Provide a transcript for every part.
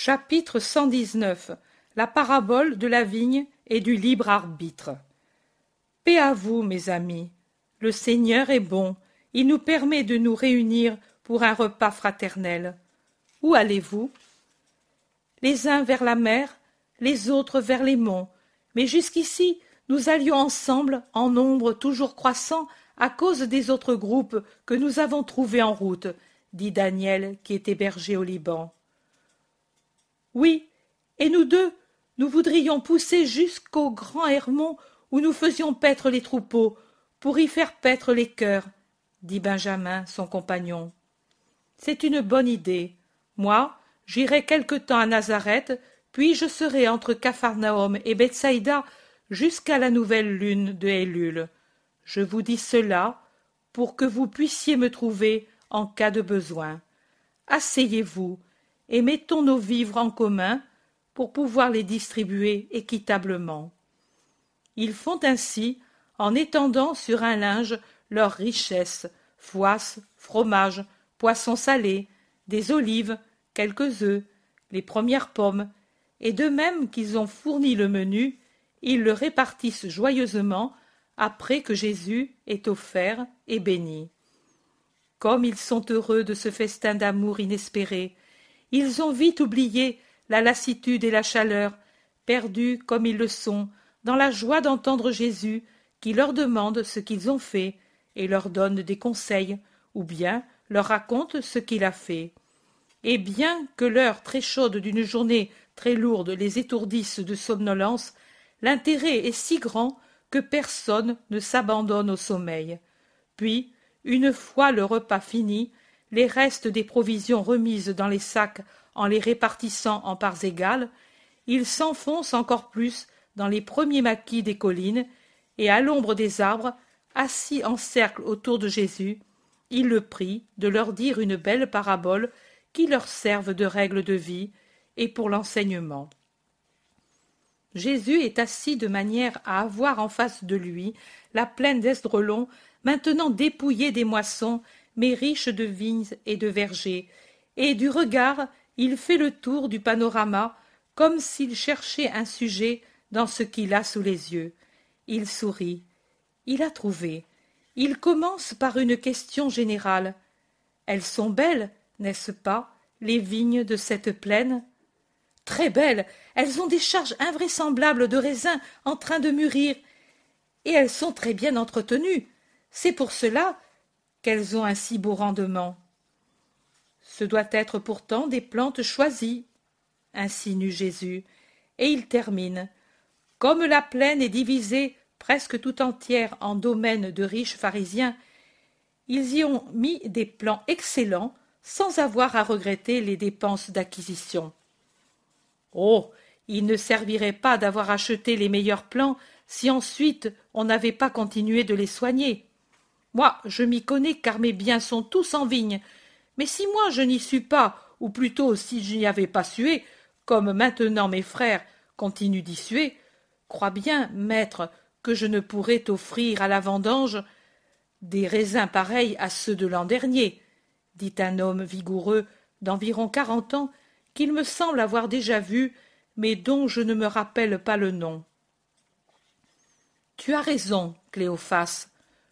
Chapitre 119 La parabole de la vigne et du libre arbitre. Paix à vous, mes amis. Le Seigneur est bon. Il nous permet de nous réunir pour un repas fraternel. Où allez-vous? Les uns vers la mer, les autres vers les monts. Mais jusqu'ici, nous allions ensemble, en nombre toujours croissant, à cause des autres groupes que nous avons trouvés en route, dit Daniel, qui est hébergé au Liban. Oui, et nous deux, nous voudrions pousser jusqu'au grand Hermon où nous faisions paître les troupeaux, pour y faire paître les cœurs, dit Benjamin, son compagnon. C'est une bonne idée. Moi, j'irai quelque temps à Nazareth, puis je serai entre Capharnaüm et Bethsaïda jusqu'à la nouvelle lune de Élul. Je vous dis cela pour que vous puissiez me trouver en cas de besoin. Asseyez-vous, et mettons nos vivres en commun pour pouvoir les distribuer équitablement. Ils font ainsi en étendant sur un linge leurs richesses, foisses, fromages, poissons salés, des olives, quelques œufs, les premières pommes, et de même qu'ils ont fourni le menu, ils le répartissent joyeusement après que Jésus est offert et béni. Comme ils sont heureux de ce festin d'amour inespéré, ils ont vite oublié la lassitude et la chaleur, perdus comme ils le sont, dans la joie d'entendre Jésus qui leur demande ce qu'ils ont fait et leur donne des conseils, ou bien leur raconte ce qu'il a fait. Et bien que l'heure très chaude d'une journée très lourde les étourdisse de somnolence, l'intérêt est si grand que personne ne s'abandonne au sommeil. Puis, une fois le repas fini, les restes des provisions remises dans les sacs en les répartissant en parts égales, ils s'enfoncent encore plus dans les premiers maquis des collines, et à l'ombre des arbres, assis en cercle autour de Jésus, il le prie de leur dire une belle parabole qui leur serve de règle de vie et pour l'enseignement. Jésus est assis de manière à avoir en face de lui la plaine d'Esdrelon, maintenant dépouillée des moissons mais riche de vignes et de vergers, et du regard il fait le tour du panorama comme s'il cherchait un sujet dans ce qu'il a sous les yeux. Il sourit. Il a trouvé. Il commence par une question générale. Elles sont belles, n'est-ce pas, les vignes de cette plaine? Très belles. Elles ont des charges invraisemblables de raisins en train de mûrir. Et elles sont très bien entretenues. C'est pour cela qu'elles ont un si beau rendement. Ce doit être pourtant des plantes choisies, insinue Jésus, et il termine. Comme la plaine est divisée presque tout entière en domaines de riches pharisiens, ils y ont mis des plants excellents sans avoir à regretter les dépenses d'acquisition. Oh. Il ne servirait pas d'avoir acheté les meilleurs plants si ensuite on n'avait pas continué de les soigner. Moi, je m'y connais car mes biens sont tous en vigne. Mais si moi je n'y suis pas, ou plutôt si je n'y avais pas sué, comme maintenant mes frères continuent d'y suer, crois bien, maître, que je ne pourrais t'offrir à la vendange des raisins pareils à ceux de l'an dernier, dit un homme vigoureux d'environ quarante ans qu'il me semble avoir déjà vu, mais dont je ne me rappelle pas le nom. Tu as raison, Cléophas,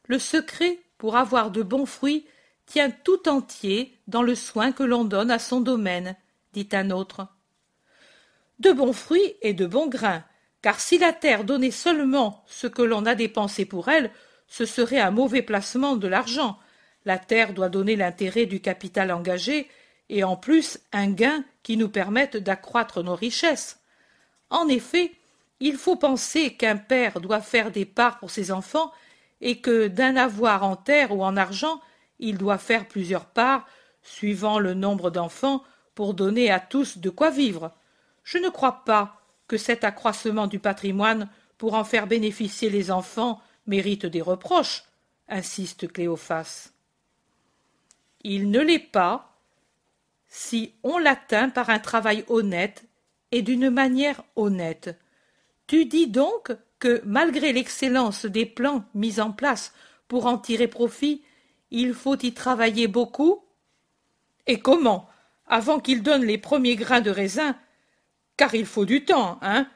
le secret pour avoir de bons fruits tient tout entier dans le soin que l'on donne à son domaine, dit un autre. De bons fruits et de bons grains, car si la terre donnait seulement ce que l'on a dépensé pour elle, ce serait un mauvais placement de l'argent. La terre doit donner l'intérêt du capital engagé, et en plus un gain qui nous permette d'accroître nos richesses. En effet, il faut penser qu'un père doit faire des parts pour ses enfants et que d'un avoir en terre ou en argent, il doit faire plusieurs parts, suivant le nombre d'enfants, pour donner à tous de quoi vivre. Je ne crois pas que cet accroissement du patrimoine pour en faire bénéficier les enfants mérite des reproches, insiste Cléophas. Il ne l'est pas si on l'atteint par un travail honnête et d'une manière honnête. Tu dis donc malgré l'excellence des plans mis en place pour en tirer profit, il faut y travailler beaucoup. Et comment? Avant qu'il donne les premiers grains de raisin, car il faut du temps, hein,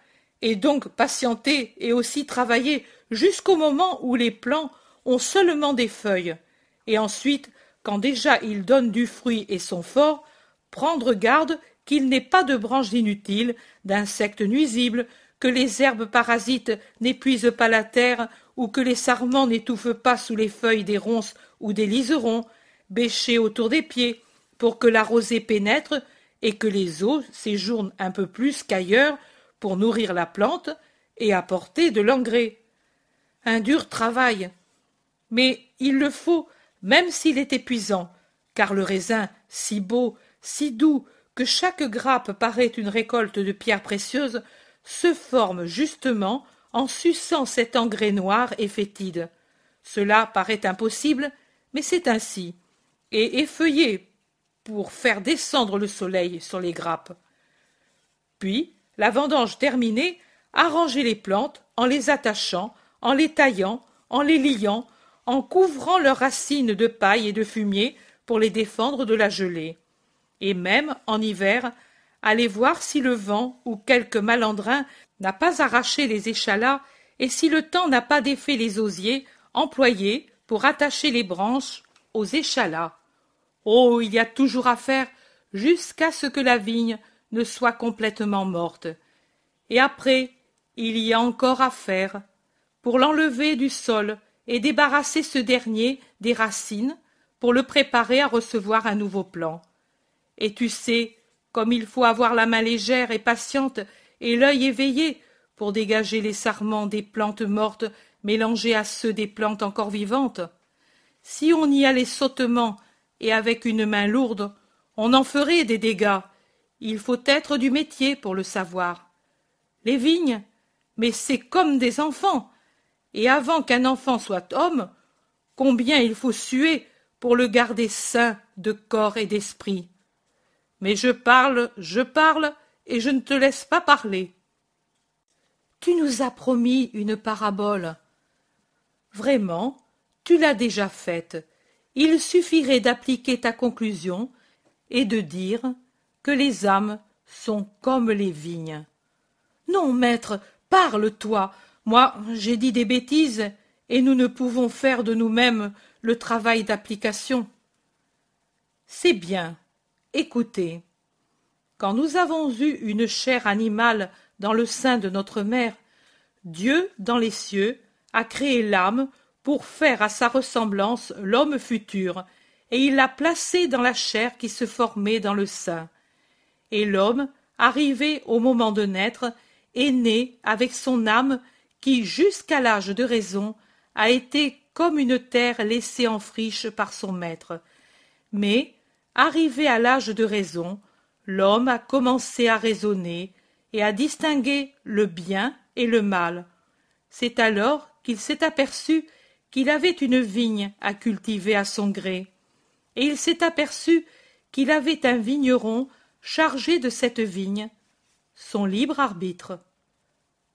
et donc patienter et aussi travailler jusqu'au moment où les plants ont seulement des feuilles, et ensuite, quand déjà ils donnent du fruit et sont forts, prendre garde qu'il n'ait pas de branches inutiles, d'insectes nuisibles, que les herbes parasites n'épuisent pas la terre, ou que les sarments n'étouffent pas sous les feuilles des ronces ou des liserons, bêchés autour des pieds, pour que la rosée pénètre et que les eaux séjournent un peu plus qu'ailleurs pour nourrir la plante et apporter de l'engrais. Un dur travail. Mais il le faut, même s'il est épuisant, car le raisin, si beau, si doux, que chaque grappe paraît une récolte de pierres précieuses, se forme justement en suçant cet engrais noir et fétide. Cela paraît impossible, mais c'est ainsi, et effeuillé pour faire descendre le soleil sur les grappes. Puis, la vendange terminée, arranger les plantes en les attachant, en les taillant, en les liant, en couvrant leurs racines de paille et de fumier pour les défendre de la gelée. Et même, en hiver, aller voir si le vent ou quelque malandrin n'a pas arraché les échalas et si le temps n'a pas défait les osiers employés pour attacher les branches aux échalas. Oh, il y a toujours à faire jusqu'à ce que la vigne ne soit complètement morte. Et après, il y a encore à faire pour l'enlever du sol et débarrasser ce dernier des racines pour le préparer à recevoir un nouveau plant. Et tu sais, comme il faut avoir la main légère et patiente et l'œil éveillé pour dégager les sarments des plantes mortes mélangés à ceux des plantes encore vivantes. Si on y allait sottement et avec une main lourde, on en ferait des dégâts. Il faut être du métier pour le savoir. Les vignes, mais c'est comme des enfants. Et avant qu'un enfant soit homme, combien il faut suer pour le garder sain de corps et d'esprit. Mais je parle, je parle, et je ne te laisse pas parler. Tu nous as promis une parabole. Vraiment, tu l'as déjà faite. Il suffirait d'appliquer ta conclusion et de dire que les âmes sont comme les vignes. Non, maître, parle toi. Moi, j'ai dit des bêtises, et nous ne pouvons faire de nous-mêmes le travail d'application. C'est bien. Écoutez. Quand nous avons eu une chair animale dans le sein de notre mère, Dieu, dans les cieux, a créé l'âme pour faire à sa ressemblance l'homme futur, et il l'a placé dans la chair qui se formait dans le sein. Et l'homme, arrivé au moment de naître, est né avec son âme qui, jusqu'à l'âge de raison, a été comme une terre laissée en friche par son maître. Mais, arrivé à l'âge de raison, l'homme a commencé à raisonner et à distinguer le bien et le mal. C'est alors qu'il s'est aperçu qu'il avait une vigne à cultiver à son gré, et il s'est aperçu qu'il avait un vigneron chargé de cette vigne, son libre arbitre.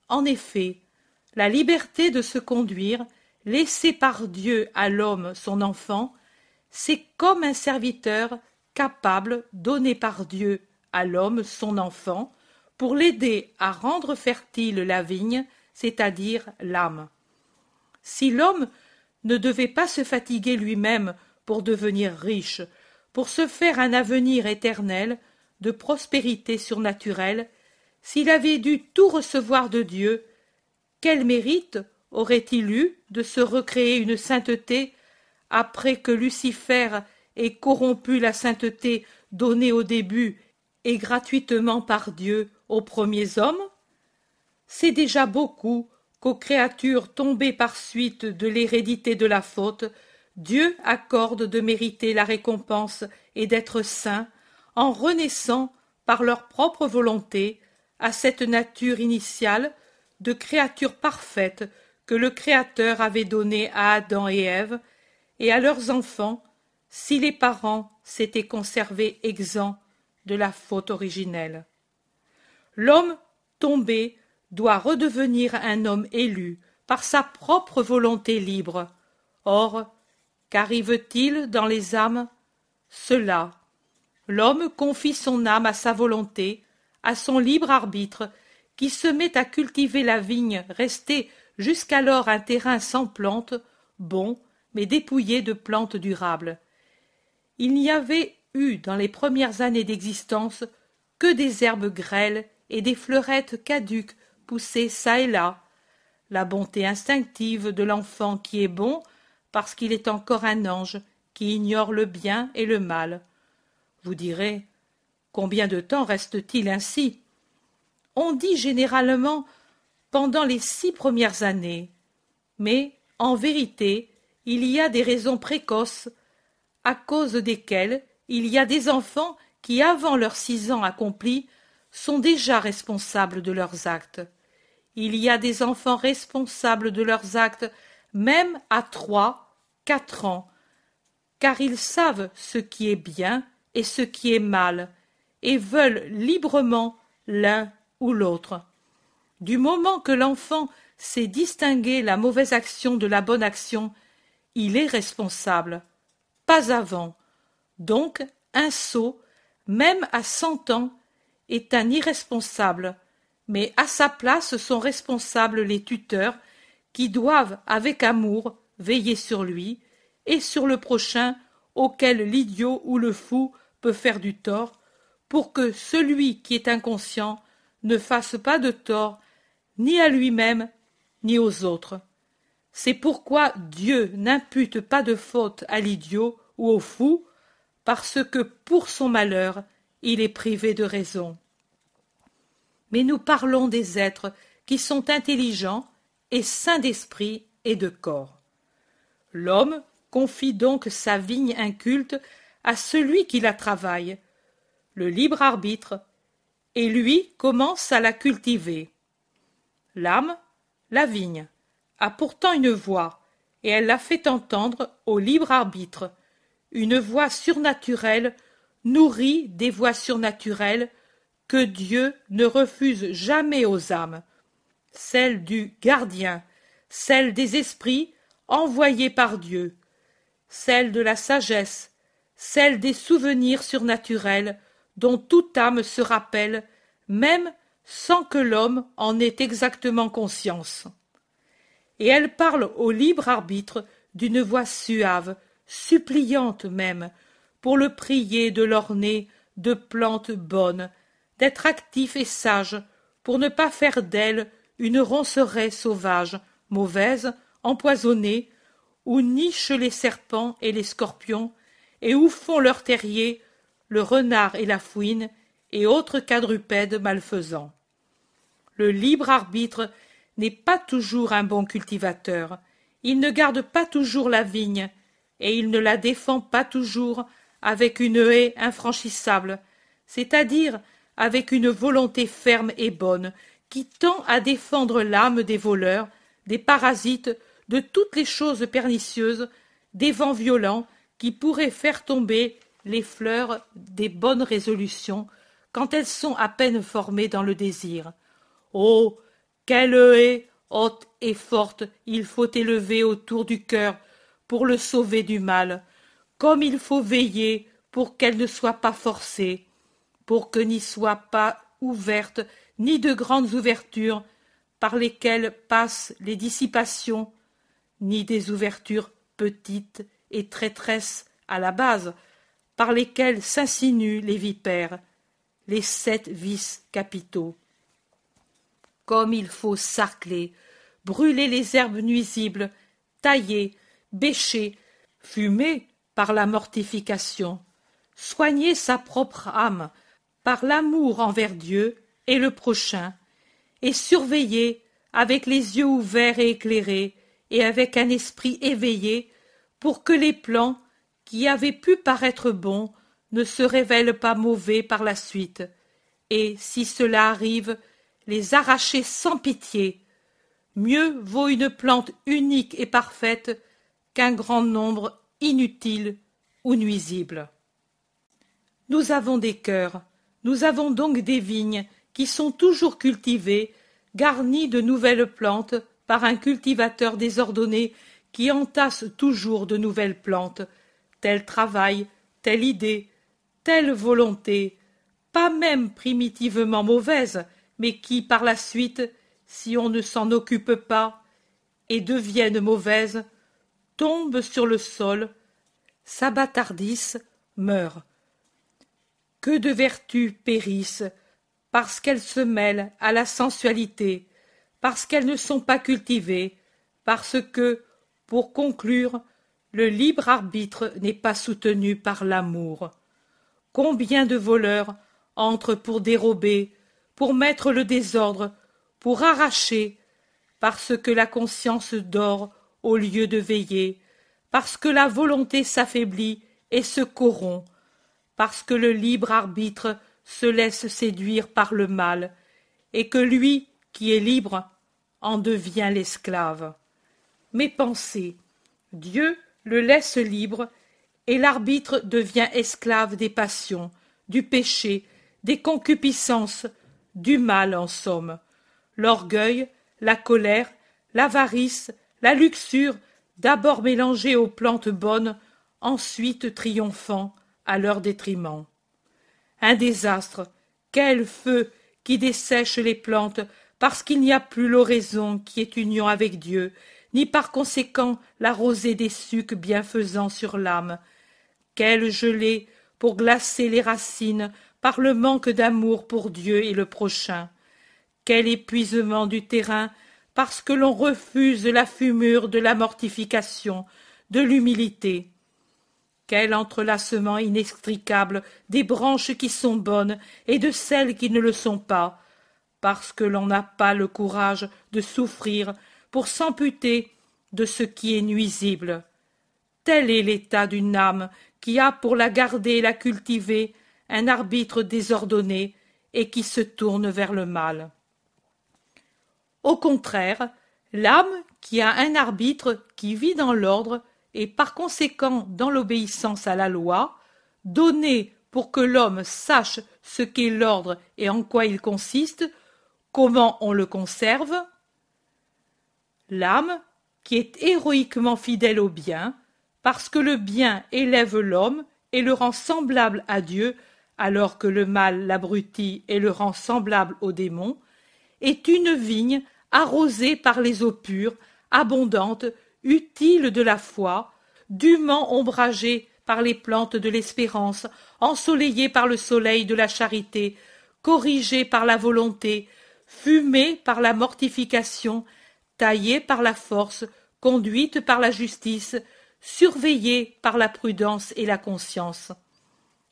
En effet, la liberté de se conduire, laissée par Dieu à l'homme son enfant, c'est comme un serviteur capable, donné par Dieu à l'homme son enfant, pour l'aider à rendre fertile la vigne, c'est-à-dire l'âme. Si l'homme ne devait pas se fatiguer lui-même pour devenir riche, pour se faire un avenir éternel, de prospérité surnaturelle, s'il avait dû tout recevoir de Dieu, quel mérite aurait-il eu de se recréer une sainteté après que Lucifer ait corrompu la sainteté donnée au début et gratuitement par Dieu aux premiers hommes C'est déjà beaucoup qu'aux créatures tombées par suite de l'hérédité de la faute, Dieu accorde de mériter la récompense et d'être saints en renaissant par leur propre volonté à cette nature initiale de créature parfaite que le Créateur avait donnée à Adam et Ève et à leurs enfants si les parents s'étaient conservés exempts de la faute originelle. L'homme tombé doit redevenir un homme élu par sa propre volonté libre. Or, qu'arrive-t-il dans les âmes? Cela. L'homme confie son âme à sa volonté, à son libre arbitre, qui se met à cultiver la vigne restée jusqu'alors un terrain sans plantes, bon, mais dépouillé de plantes durables. Il n'y avait eu dans les premières années d'existence que des herbes grêles et des fleurettes caduques poussées çà et là. La bonté instinctive de l'enfant qui est bon parce qu'il est encore un ange qui ignore le bien et le mal. Vous direz combien de temps reste-t-il ainsi? On dit généralement pendant les six premières années, mais en vérité il y a des raisons précoces à cause desquelles il y a des enfants qui, avant leurs six ans accomplis, sont déjà responsables de leurs actes. Il y a des enfants responsables de leurs actes même à trois, quatre ans, car ils savent ce qui est bien et ce qui est mal, et veulent librement l'un ou l'autre. Du moment que l'enfant sait distinguer la mauvaise action de la bonne action, il est responsable. Pas avant. Donc, un sot, même à cent ans, est un irresponsable, mais à sa place sont responsables les tuteurs qui doivent, avec amour, veiller sur lui et sur le prochain auquel l'idiot ou le fou peut faire du tort, pour que celui qui est inconscient ne fasse pas de tort ni à lui-même ni aux autres. C'est pourquoi Dieu n'impute pas de faute à l'idiot ou au fou, parce que pour son malheur il est privé de raison. Mais nous parlons des êtres qui sont intelligents et sains d'esprit et de corps. L'homme confie donc sa vigne inculte à celui qui la travaille, le libre arbitre, et lui commence à la cultiver. L'âme, la vigne, a pourtant une voix, et elle la fait entendre au libre arbitre, une voix surnaturelle nourrie des voix surnaturelles que Dieu ne refuse jamais aux âmes, celle du gardien, celle des esprits envoyés par Dieu, celle de la sagesse, celle des souvenirs surnaturels dont toute âme se rappelle, même sans que l'homme en ait exactement conscience. Et elle parle au libre arbitre d'une voix suave, suppliante même, pour le prier de l'orner de plantes bonnes, d'être actif et sage, pour ne pas faire d'elle une ronceraie sauvage, mauvaise, empoisonnée, où nichent les serpents et les scorpions, et où font leur terrier le renard et la fouine, et autres quadrupèdes malfaisants. Le libre arbitre n'est pas toujours un bon cultivateur, il ne garde pas toujours la vigne, et il ne la défend pas toujours avec une haie infranchissable, c'est-à-dire avec une volonté ferme et bonne, qui tend à défendre l'âme des voleurs, des parasites, de toutes les choses pernicieuses, des vents violents qui pourraient faire tomber les fleurs des bonnes résolutions quand elles sont à peine formées dans le désir. Oh. Quelle haie haute et forte il faut élever autour du cœur pour le sauver du mal, comme il faut veiller pour qu'elle ne soit pas forcée, pour que n'y soient pas ouvertes ni de grandes ouvertures par lesquelles passent les dissipations, ni des ouvertures petites et traîtresses à la base, par lesquelles s'insinuent les vipères, les sept vices capitaux. Comme il faut sarcler, brûler les herbes nuisibles, tailler, bêcher, fumer par la mortification, soigner sa propre âme par l'amour envers Dieu et le prochain, et surveiller avec les yeux ouverts et éclairés, et avec un esprit éveillé, pour que les plans qui avaient pu paraître bons ne se révèlent pas mauvais par la suite, et si cela arrive, les arracher sans pitié. Mieux vaut une plante unique et parfaite qu'un grand nombre inutile ou nuisible. Nous avons des cœurs, nous avons donc des vignes qui sont toujours cultivées, garnies de nouvelles plantes par un cultivateur désordonné qui entasse toujours de nouvelles plantes, tel travail, telle idée, telle volonté, pas même primitivement mauvaise, mais qui par la suite, si on ne s'en occupe pas, et deviennent mauvaises, tombent sur le sol, s'abâtardissent, meurent. Que de vertus périssent, parce qu'elles se mêlent à la sensualité, parce qu'elles ne sont pas cultivées, parce que, pour conclure, le libre arbitre n'est pas soutenu par l'amour. Combien de voleurs entrent pour dérober, pour mettre le désordre, pour arracher, parce que la conscience dort au lieu de veiller, parce que la volonté s'affaiblit et se corrompt, parce que le libre arbitre se laisse séduire par le mal, et que lui, qui est libre, en devient l'esclave. Mais pensez, Dieu le laisse libre, et l'arbitre devient esclave des passions, du péché, des concupiscences, du mal en somme. L'orgueil, la colère, l'avarice, la luxure, d'abord mélangées aux plantes bonnes, ensuite triomphant à leur détriment. Un désastre, quel feu qui dessèche les plantes parce qu'il n'y a plus l'oraison qui est union avec Dieu, ni par conséquent la rosée des sucs bienfaisants sur l'âme. Quelle gelée pour glacer les racines par le manque d'amour pour Dieu et le prochain. Quel épuisement du terrain parce que l'on refuse la fumure de la mortification, de l'humilité. Quel entrelacement inextricable des branches qui sont bonnes et de celles qui ne le sont pas, parce que l'on n'a pas le courage de souffrir pour s'amputer de ce qui est nuisible. Tel est l'état d'une âme qui a pour la garder et la cultiver un arbitre désordonné et qui se tourne vers le mal. Au contraire, l'âme qui a un arbitre qui vit dans l'ordre et par conséquent dans l'obéissance à la loi, donnée pour que l'homme sache ce qu'est l'ordre et en quoi il consiste, comment on le conserve, l'âme qui est héroïquement fidèle au bien, parce que le bien élève l'homme et le rend semblable à Dieu, alors que le mal l'abrutit et le rend semblable au démon, est une vigne arrosée par les eaux pures, abondante, utile de la foi, dûment ombragée par les plantes de l'espérance, ensoleillée par le soleil de la charité, corrigée par la volonté, fumée par la mortification, taillée par la force, conduite par la justice, surveillée par la prudence et la conscience.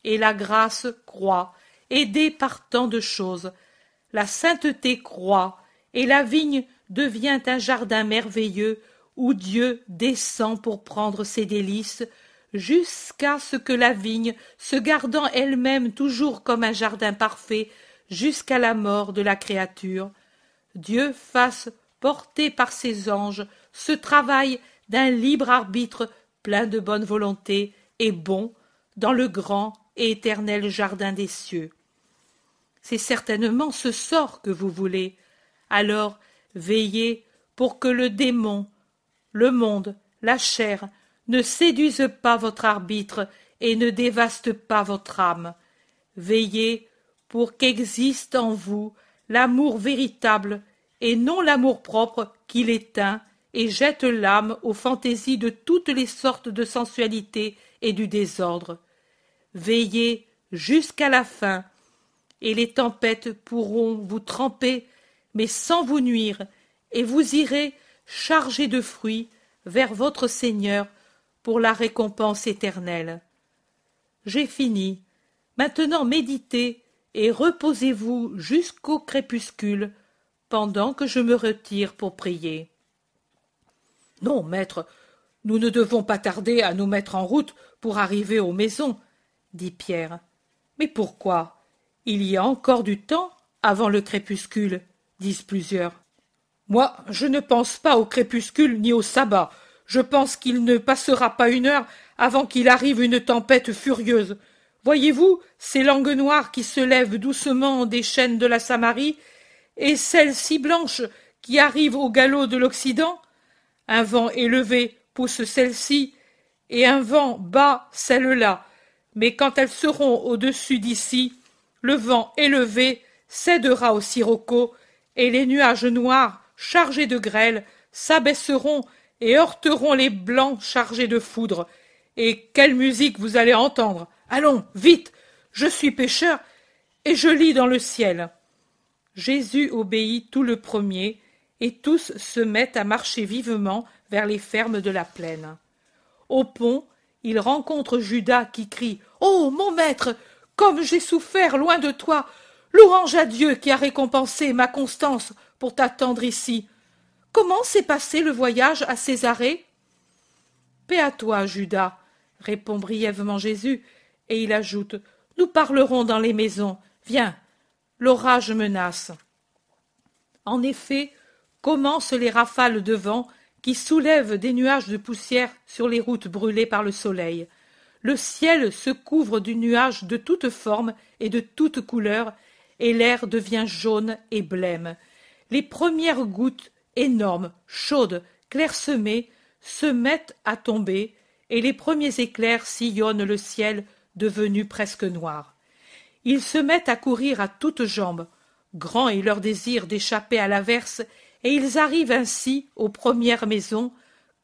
Et la grâce croît, aidée par tant de choses. La sainteté croît, et la vigne devient un jardin merveilleux où Dieu descend pour prendre ses délices, jusqu'à ce que la vigne, se gardant elle-même toujours comme un jardin parfait, jusqu'à la mort de la créature, Dieu fasse porter par ses anges ce travail d'un libre arbitre plein de bonne volonté et bon dans le grand éternel jardin des cieux. C'est certainement ce sort que vous voulez. Alors veillez pour que le démon, le monde, la chair, ne séduisent pas votre arbitre et ne dévastent pas votre âme. Veillez pour qu'existe en vous l'amour véritable et non l'amour-propre qui l'éteint et jette l'âme aux fantaisies de toutes les sortes de sensualité et du désordre. Veillez jusqu'à la fin, et les tempêtes pourront vous tremper, mais sans vous nuire, et vous irez chargés de fruits vers votre Seigneur pour la récompense éternelle. J'ai fini. Maintenant méditez et reposez-vous jusqu'au crépuscule, pendant que je me retire pour prier. Non, maître, nous ne devons pas tarder à nous mettre en route pour arriver aux maisons, dit Pierre. Mais pourquoi? Il y a encore du temps avant le crépuscule, disent plusieurs. Moi, je ne pense pas au crépuscule ni au sabbat. Je pense qu'il ne passera pas une heure avant qu'il arrive une tempête furieuse. Voyez-vous ces langues noires qui se lèvent doucement des chaînes de la Samarie, et celles si blanches qui arrivent au galop de l'Occident Un vent élevé pousse celle-ci, et un vent bas celle-là. Mais quand elles seront au-dessus d'ici, le vent élevé cédera au sirocco, et les nuages noirs, chargés de grêle, s'abaisseront et heurteront les blancs chargés de foudre. Et quelle musique vous allez entendre. Allons, vite. Je suis pêcheur, et je lis dans le ciel. Jésus obéit tout le premier, et tous se mettent à marcher vivement vers les fermes de la plaine. Au pont, il rencontre Judas qui crie Oh, mon maître, comme j'ai souffert loin de toi Louange à Dieu qui a récompensé ma constance pour t'attendre ici. Comment s'est passé le voyage à Césarée Paix à toi, Judas, répond brièvement Jésus, et il ajoute Nous parlerons dans les maisons. Viens, l'orage menace. En effet, commencent les rafales de vent qui soulèvent des nuages de poussière sur les routes brûlées par le soleil. Le ciel se couvre du nuage de toutes formes et de toutes couleurs, et l'air devient jaune et blême. Les premières gouttes, énormes, chaudes, clairsemées, se mettent à tomber, et les premiers éclairs sillonnent le ciel devenu presque noir. Ils se mettent à courir à toutes jambes. Grand est leur désir d'échapper à l'averse, et ils arrivent ainsi aux premières maisons,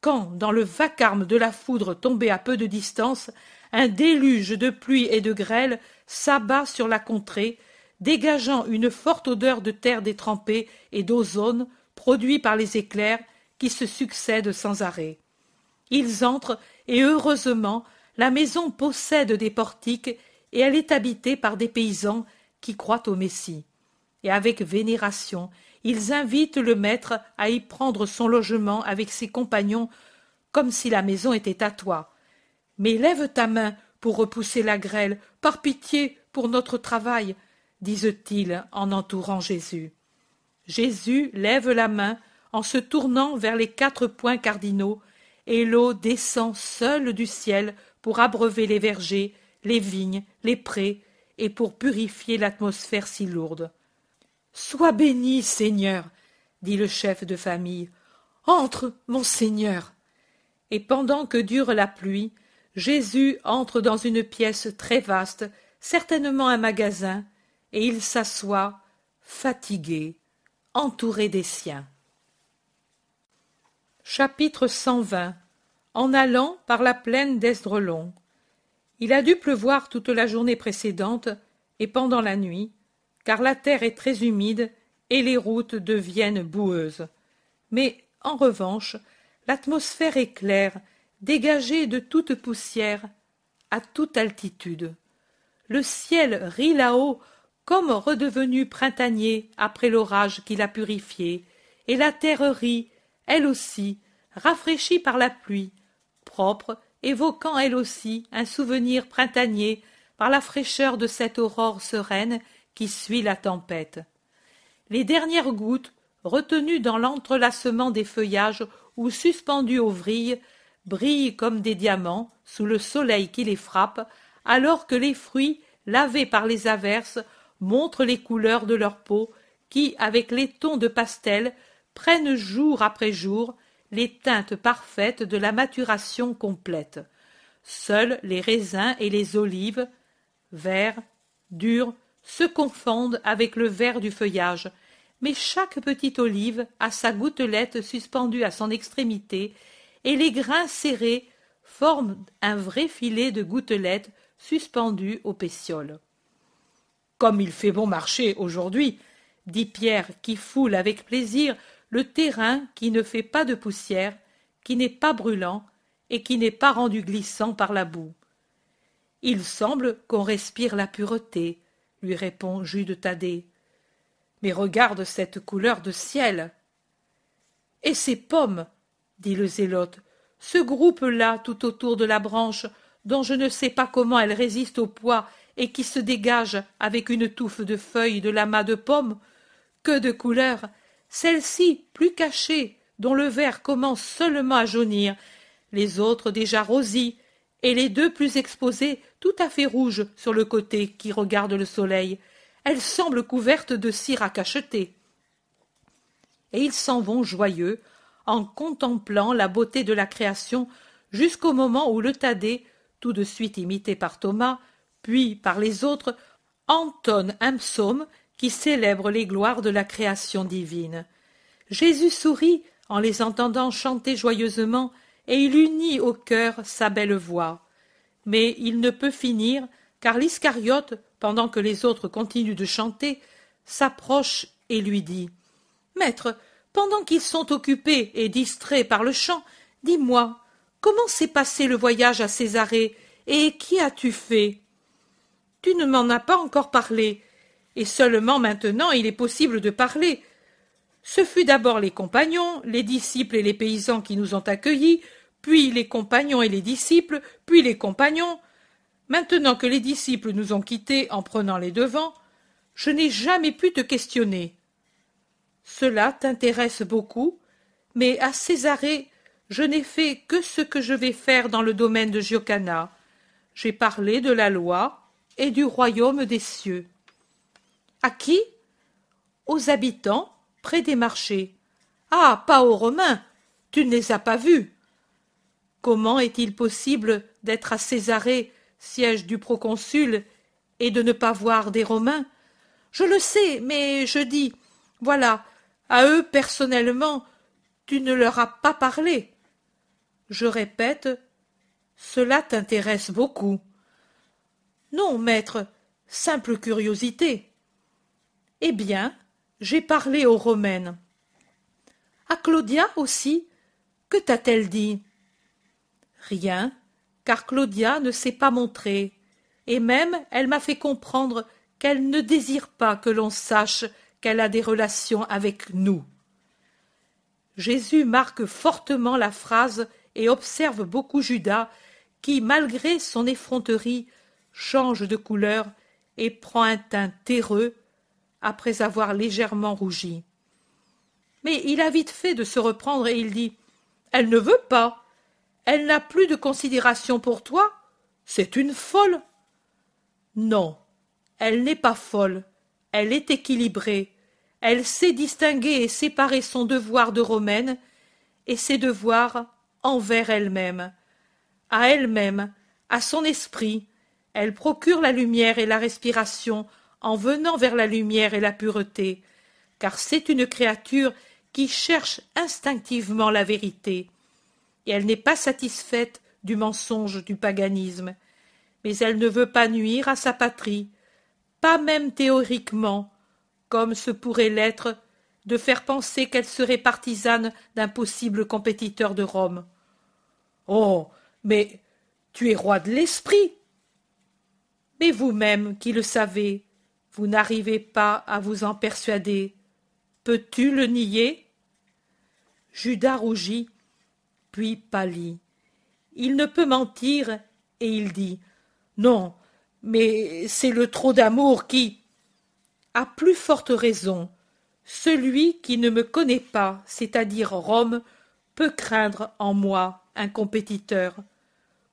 quand, dans le vacarme de la foudre tombée à peu de distance, un déluge de pluie et de grêle s'abat sur la contrée, dégageant une forte odeur de terre détrempée et d'ozone produit par les éclairs qui se succèdent sans arrêt. Ils entrent, et heureusement, la maison possède des portiques, et elle est habitée par des paysans qui croient au Messie. Et avec vénération, ils invitent le maître à y prendre son logement avec ses compagnons, comme si la maison était à toi. Mais lève ta main pour repousser la grêle, par pitié pour notre travail, disent-ils en entourant Jésus. Jésus lève la main en se tournant vers les quatre points cardinaux, et l'eau descend seule du ciel pour abreuver les vergers, les vignes, les prés, et pour purifier l'atmosphère si lourde. Sois béni, Seigneur, dit le chef de famille. Entre, mon Seigneur. Et pendant que dure la pluie, Jésus entre dans une pièce très vaste, certainement un magasin, et il s'assoit, fatigué, entouré des siens. Chapitre 120 En allant par la plaine d'Esdrelon. Il a dû pleuvoir toute la journée précédente et pendant la nuit, car la terre est très humide et les routes deviennent boueuses. Mais, en revanche, l'atmosphère est claire, dégagée de toute poussière, à toute altitude. Le ciel rit là-haut comme redevenu printanier après l'orage qui l'a purifié, et la terre rit, elle aussi, rafraîchie par la pluie, propre, évoquant elle aussi un souvenir printanier par la fraîcheur de cette aurore sereine qui suit la tempête. Les dernières gouttes, retenues dans l'entrelacement des feuillages ou suspendues aux vrilles, brillent comme des diamants sous le soleil qui les frappe, alors que les fruits, lavés par les averses, montrent les couleurs de leur peau, qui, avec les tons de pastel, prennent jour après jour les teintes parfaites de la maturation complète. Seuls les raisins et les olives, verts, durs, se confondent avec le vert du feuillage, mais chaque petite olive a sa gouttelette suspendue à son extrémité, et les grains serrés forment un vrai filet de gouttelettes suspendues aux pétioles. Comme il fait bon marché aujourd'hui, dit Pierre, qui foule avec plaisir le terrain qui ne fait pas de poussière, qui n'est pas brûlant et qui n'est pas rendu glissant par la boue. Il semble qu'on respire la pureté, lui répond Jude Thaddée. Mais regarde cette couleur de ciel. Et ces pommes, dit le zélote, ce groupe-là tout autour de la branche, dont je ne sais pas comment elle résiste au poids et qui se dégage avec une touffe de feuilles de l'amas de pommes, que de couleurs, celle-ci plus cachée, dont le vert commence seulement à jaunir, les autres déjà rosies, et les deux plus exposées tout à fait rouges sur le côté qui regarde le soleil. Elles semblent couvertes de cire à cacheter. Et ils s'en vont joyeux, en contemplant la beauté de la création, jusqu'au moment où le Thaddée, tout de suite imité par Thomas, puis par les autres, entonne un psaume qui célèbre les gloires de la création divine. Jésus sourit en les entendant chanter joyeusement, et il unit au cœur sa belle voix. Mais il ne peut finir, car l'Iscariote, pendant que les autres continuent de chanter, s'approche et lui dit Maître, pendant qu'ils sont occupés et distraits par le chant, dis-moi, comment s'est passé le voyage à Césarée, et qui as-tu fait Tu ne m'en as pas encore parlé, et seulement maintenant il est possible de parler, ce fut d'abord les compagnons, les disciples et les paysans qui nous ont accueillis, puis les compagnons et les disciples, puis les compagnons. Maintenant que les disciples nous ont quittés en prenant les devants, je n'ai jamais pu te questionner. Cela t'intéresse beaucoup, mais à Césarée, je n'ai fait que ce que je vais faire dans le domaine de Giocana. J'ai parlé de la loi et du royaume des cieux. À qui? Aux habitants près des marchés. Ah. Pas aux Romains. Tu ne les as pas vus. Comment est-il possible d'être à Césarée, siège du proconsul, et de ne pas voir des Romains? Je le sais, mais je dis, voilà, à eux personnellement, tu ne leur as pas parlé. Je répète, cela t'intéresse beaucoup. Non, maître, simple curiosité. Eh bien, j'ai parlé aux Romaines. À Claudia aussi, que t'a-t-elle dit? Rien, car Claudia ne s'est pas montrée, et même elle m'a fait comprendre qu'elle ne désire pas que l'on sache qu'elle a des relations avec nous. Jésus marque fortement la phrase et observe beaucoup Judas, qui, malgré son effronterie, change de couleur et prend un teint terreux après avoir légèrement rougi. Mais il a vite fait de se reprendre et il dit Elle ne veut pas. Elle n'a plus de considération pour toi. C'est une folle. Non, elle n'est pas folle. Elle est équilibrée. Elle sait distinguer et séparer son devoir de romaine et ses devoirs envers elle-même. À elle-même, à son esprit, elle procure la lumière et la respiration en venant vers la lumière et la pureté, car c'est une créature qui cherche instinctivement la vérité, et elle n'est pas satisfaite du mensonge du paganisme, mais elle ne veut pas nuire à sa patrie, pas même théoriquement, comme ce pourrait l'être de faire penser qu'elle serait partisane d'un possible compétiteur de Rome. Oh. Mais tu es roi de l'esprit. Mais vous-même qui le savez, vous n'arrivez pas à vous en persuader. Peux-tu le nier? Judas rougit, puis pâlit. Il ne peut mentir, et il dit Non, mais c'est le trop d'amour qui. À plus forte raison, celui qui ne me connaît pas, c'est-à-dire Rome, peut craindre en moi un compétiteur.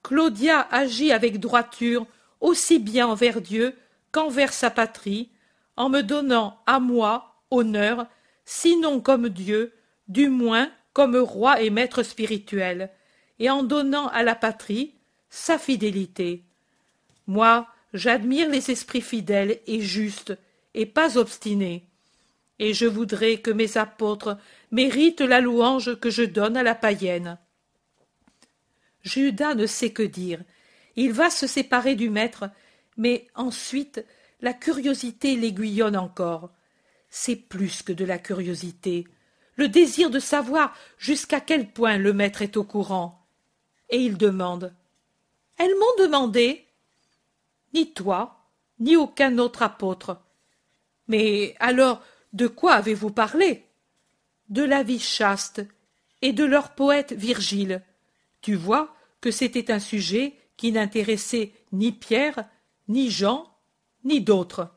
Claudia agit avec droiture aussi bien envers Dieu qu'envers sa patrie, en me donnant à moi honneur, sinon comme Dieu, du moins comme roi et maître spirituel, et en donnant à la patrie sa fidélité. Moi, j'admire les esprits fidèles et justes, et pas obstinés, et je voudrais que mes apôtres méritent la louange que je donne à la païenne. Judas ne sait que dire. Il va se séparer du maître, mais ensuite la curiosité l'aiguillonne encore. C'est plus que de la curiosité, le désir de savoir jusqu'à quel point le maître est au courant. Et il demande. Elles m'ont demandé. Ni toi, ni aucun autre apôtre. Mais alors, de quoi avez-vous parlé? De la vie chaste et de leur poète Virgile. Tu vois que c'était un sujet qui n'intéressait ni Pierre, ni Jean, ni d'autres.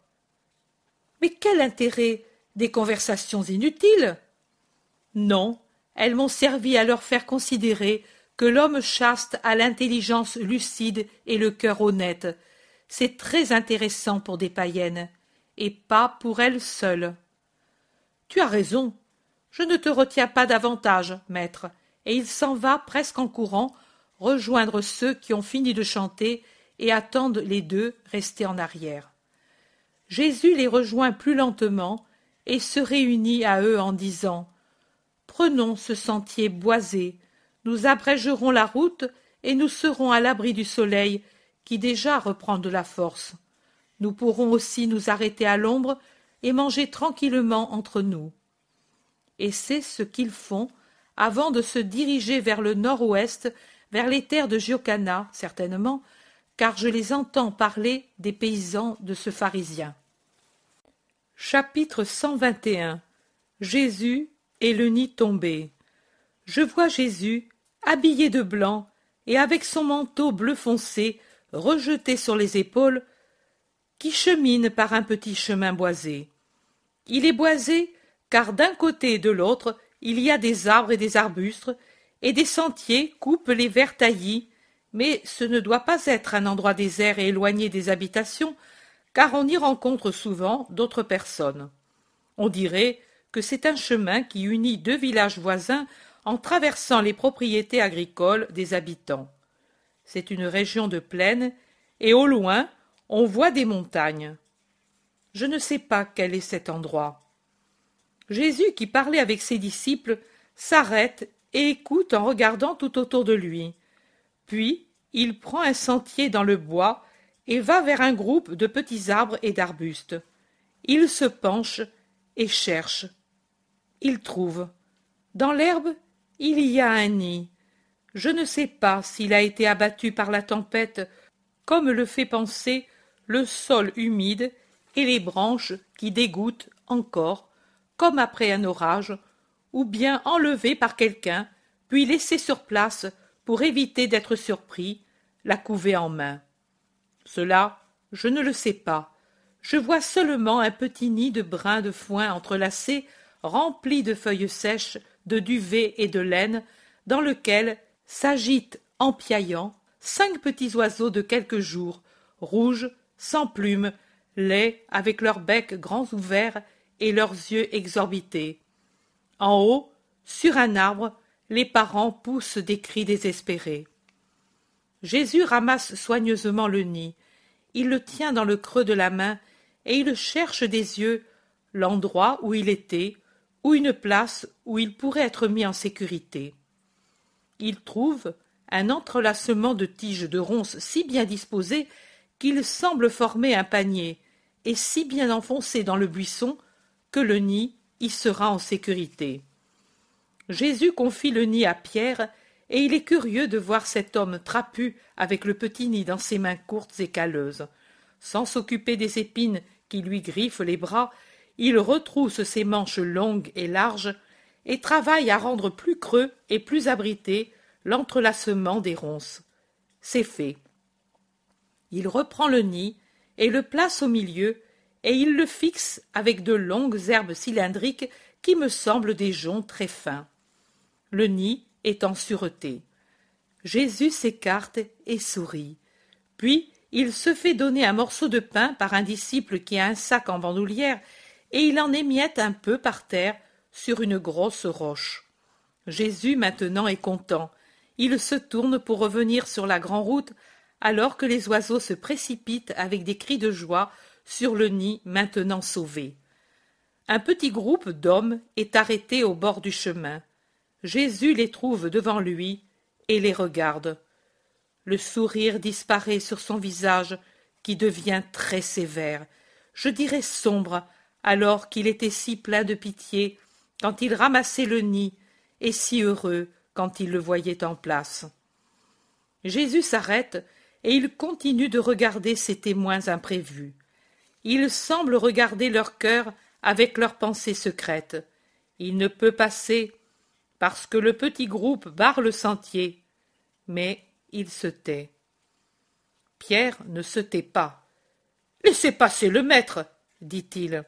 Mais quel intérêt Des conversations inutiles? Non, elles m'ont servi à leur faire considérer que l'homme chaste a l'intelligence lucide et le cœur honnête. C'est très intéressant pour des païennes, et pas pour elles seules. Tu as raison. Je ne te retiens pas davantage, maître. Et il s'en va presque en courant, rejoindre ceux qui ont fini de chanter et attendent les deux restés en arrière. Jésus les rejoint plus lentement et se réunit à eux en disant Prenons ce sentier boisé, nous abrégerons la route et nous serons à l'abri du soleil qui déjà reprend de la force. Nous pourrons aussi nous arrêter à l'ombre et manger tranquillement entre nous. Et c'est ce qu'ils font avant de se diriger vers le nord-ouest, vers les terres de Giocana, certainement, car je les entends parler des paysans de ce pharisien. Chapitre 121 Jésus et le nid tombé. Je vois Jésus, habillé de blanc, et avec son manteau bleu foncé, rejeté sur les épaules, qui chemine par un petit chemin boisé. Il est boisé car d'un côté et de l'autre il y a des arbres et des arbustes, et des sentiers coupent les verts taillis, mais ce ne doit pas être un endroit désert et éloigné des habitations, car on y rencontre souvent d'autres personnes. On dirait que c'est un chemin qui unit deux villages voisins en traversant les propriétés agricoles des habitants. C'est une région de plaine, et au loin on voit des montagnes. Je ne sais pas quel est cet endroit. Jésus, qui parlait avec ses disciples, s'arrête et écoute en regardant tout autour de lui. Puis il prend un sentier dans le bois et va vers un groupe de petits arbres et d'arbustes. Il se penche et cherche. Il trouve. Dans l'herbe, il y a un nid. Je ne sais pas s'il a été abattu par la tempête, comme le fait penser le sol humide et les branches qui dégoûtent encore, comme après un orage, ou bien enlevé par quelqu'un, puis laissé sur place pour éviter d'être surpris, la couvée en main. Cela, je ne le sais pas. Je vois seulement un petit nid de brins de foin entrelacés, rempli de feuilles sèches, de duvet et de laine, dans lequel s'agitent, en piaillant, cinq petits oiseaux de quelques jours, rouges, sans plumes, laids, avec leurs becs grands ouverts et leurs yeux exorbités. En haut, sur un arbre, les parents poussent des cris désespérés. Jésus ramasse soigneusement le nid. Il le tient dans le creux de la main et il cherche des yeux l'endroit où il était, ou une place où il pourrait être mis en sécurité. Il trouve un entrelacement de tiges de ronces si bien disposées qu'il semble former un panier, et si bien enfoncé dans le buisson que le nid y sera en sécurité. Jésus confie le nid à Pierre et il est curieux de voir cet homme trapu avec le petit nid dans ses mains courtes et calleuses. Sans s'occuper des épines qui lui griffent les bras, il retrousse ses manches longues et larges et travaille à rendre plus creux et plus abrité l'entrelacement des ronces. C'est fait. Il reprend le nid et le place au milieu, et il le fixe avec de longues herbes cylindriques qui me semblent des joncs très fins. Le nid est en sûreté. Jésus s'écarte et sourit. Puis il se fait donner un morceau de pain par un disciple qui a un sac en bandoulière, et il en émiette un peu par terre sur une grosse roche. Jésus maintenant est content. Il se tourne pour revenir sur la grande route, alors que les oiseaux se précipitent avec des cris de joie sur le nid maintenant sauvé. Un petit groupe d'hommes est arrêté au bord du chemin. Jésus les trouve devant lui et les regarde. Le sourire disparaît sur son visage qui devient très sévère, je dirais sombre, alors qu'il était si plein de pitié quand il ramassait le nid et si heureux quand il le voyait en place. Jésus s'arrête et il continue de regarder ses témoins imprévus. Il semble regarder leur cœur avec leurs pensées secrètes. Il ne peut passer parce que le petit groupe barre le sentier. Mais il se tait. Pierre ne se tait pas. Laissez passer le maître, dit-il.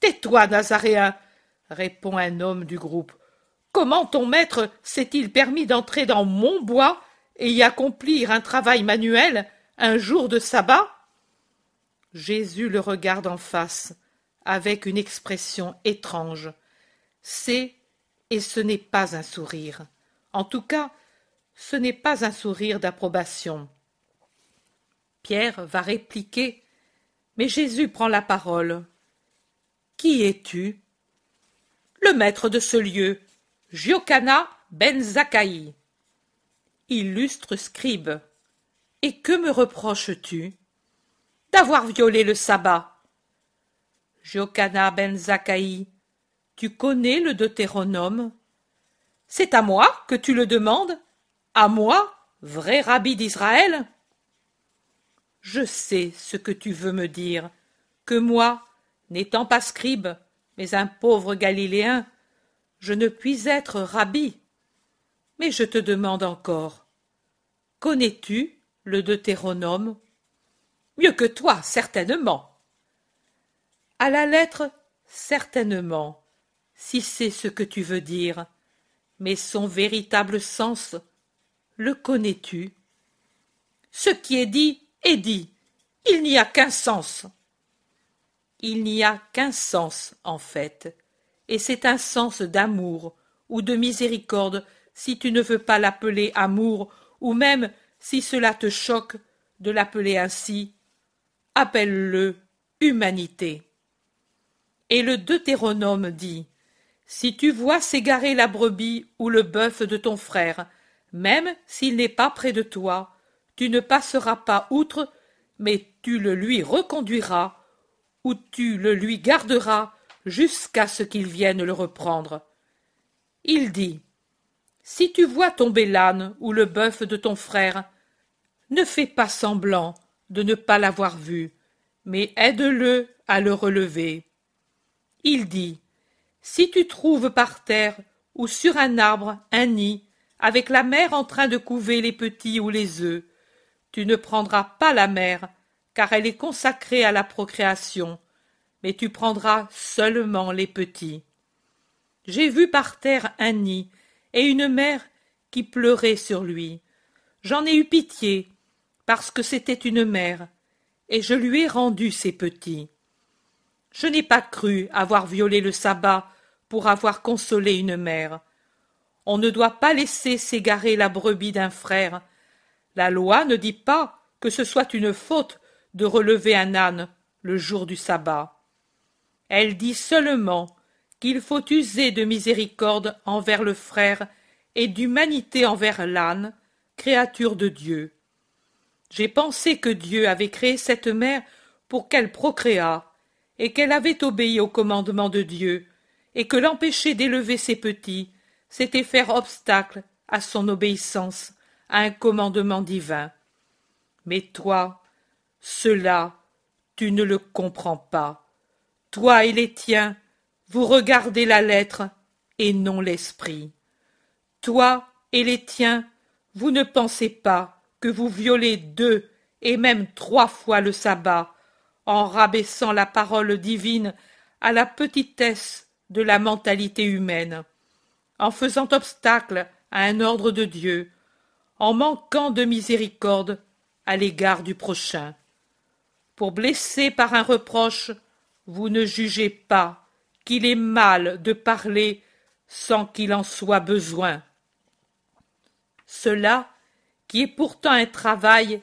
Tais-toi, Nazaréen, répond un homme du groupe. Comment ton maître s'est-il permis d'entrer dans mon bois et y accomplir un travail manuel un jour de sabbat? Jésus le regarde en face, avec une expression étrange. C'est et ce n'est pas un sourire. En tout cas, ce n'est pas un sourire d'approbation. Pierre va répliquer, mais Jésus prend la parole. Qui es-tu? Le maître de ce lieu, Giocana ben Zakaï. Illustre scribe, et que me reproches-tu? D'avoir violé le sabbat. Giocana ben Zakaï, tu connais le Deutéronome? C'est à moi que tu le demandes? À moi, vrai rabbi d'Israël? Je sais ce que tu veux me dire, que moi, n'étant pas scribe, mais un pauvre Galiléen, je ne puis être rabbi. Mais je te demande encore, connais-tu le Deutéronome? Mieux que toi, certainement. À la lettre, certainement, si c'est ce que tu veux dire, mais son véritable sens, le connais-tu? Ce qui est dit est dit, il n'y a qu'un sens. Il n'y a qu'un sens, en fait, et c'est un sens d'amour ou de miséricorde si tu ne veux pas l'appeler amour, ou même, si cela te choque, de l'appeler ainsi, appelle-le humanité. Et le Deutéronome dit Si tu vois s'égarer la brebis ou le bœuf de ton frère, même s'il n'est pas près de toi, tu ne passeras pas outre, mais tu le lui reconduiras, ou tu le lui garderas jusqu'à ce qu'il vienne le reprendre. Il dit si tu vois tomber l'âne ou le bœuf de ton frère, ne fais pas semblant de ne pas l'avoir vu, mais aide-le à le relever. Il dit Si tu trouves par terre ou sur un arbre un nid, avec la mère en train de couver les petits ou les œufs, tu ne prendras pas la mère, car elle est consacrée à la procréation, mais tu prendras seulement les petits. J'ai vu par terre un nid, et une mère qui pleurait sur lui. J'en ai eu pitié, parce que c'était une mère, et je lui ai rendu ses petits. Je n'ai pas cru avoir violé le sabbat pour avoir consolé une mère. On ne doit pas laisser s'égarer la brebis d'un frère. La loi ne dit pas que ce soit une faute de relever un âne le jour du sabbat. Elle dit seulement qu'il faut user de miséricorde envers le frère et d'humanité envers l'âne, créature de Dieu. J'ai pensé que Dieu avait créé cette mère pour qu'elle procréât, et qu'elle avait obéi au commandement de Dieu, et que l'empêcher d'élever ses petits, c'était faire obstacle à son obéissance à un commandement divin. Mais toi, cela, tu ne le comprends pas. Toi et les tiens, vous regardez la lettre et non l'esprit. Toi et les tiens, vous ne pensez pas que vous violez deux et même trois fois le sabbat, en rabaissant la parole divine à la petitesse de la mentalité humaine, en faisant obstacle à un ordre de Dieu, en manquant de miséricorde à l'égard du prochain. Pour blesser par un reproche, vous ne jugez pas qu'il est mal de parler sans qu'il en soit besoin. Cela, qui est pourtant un travail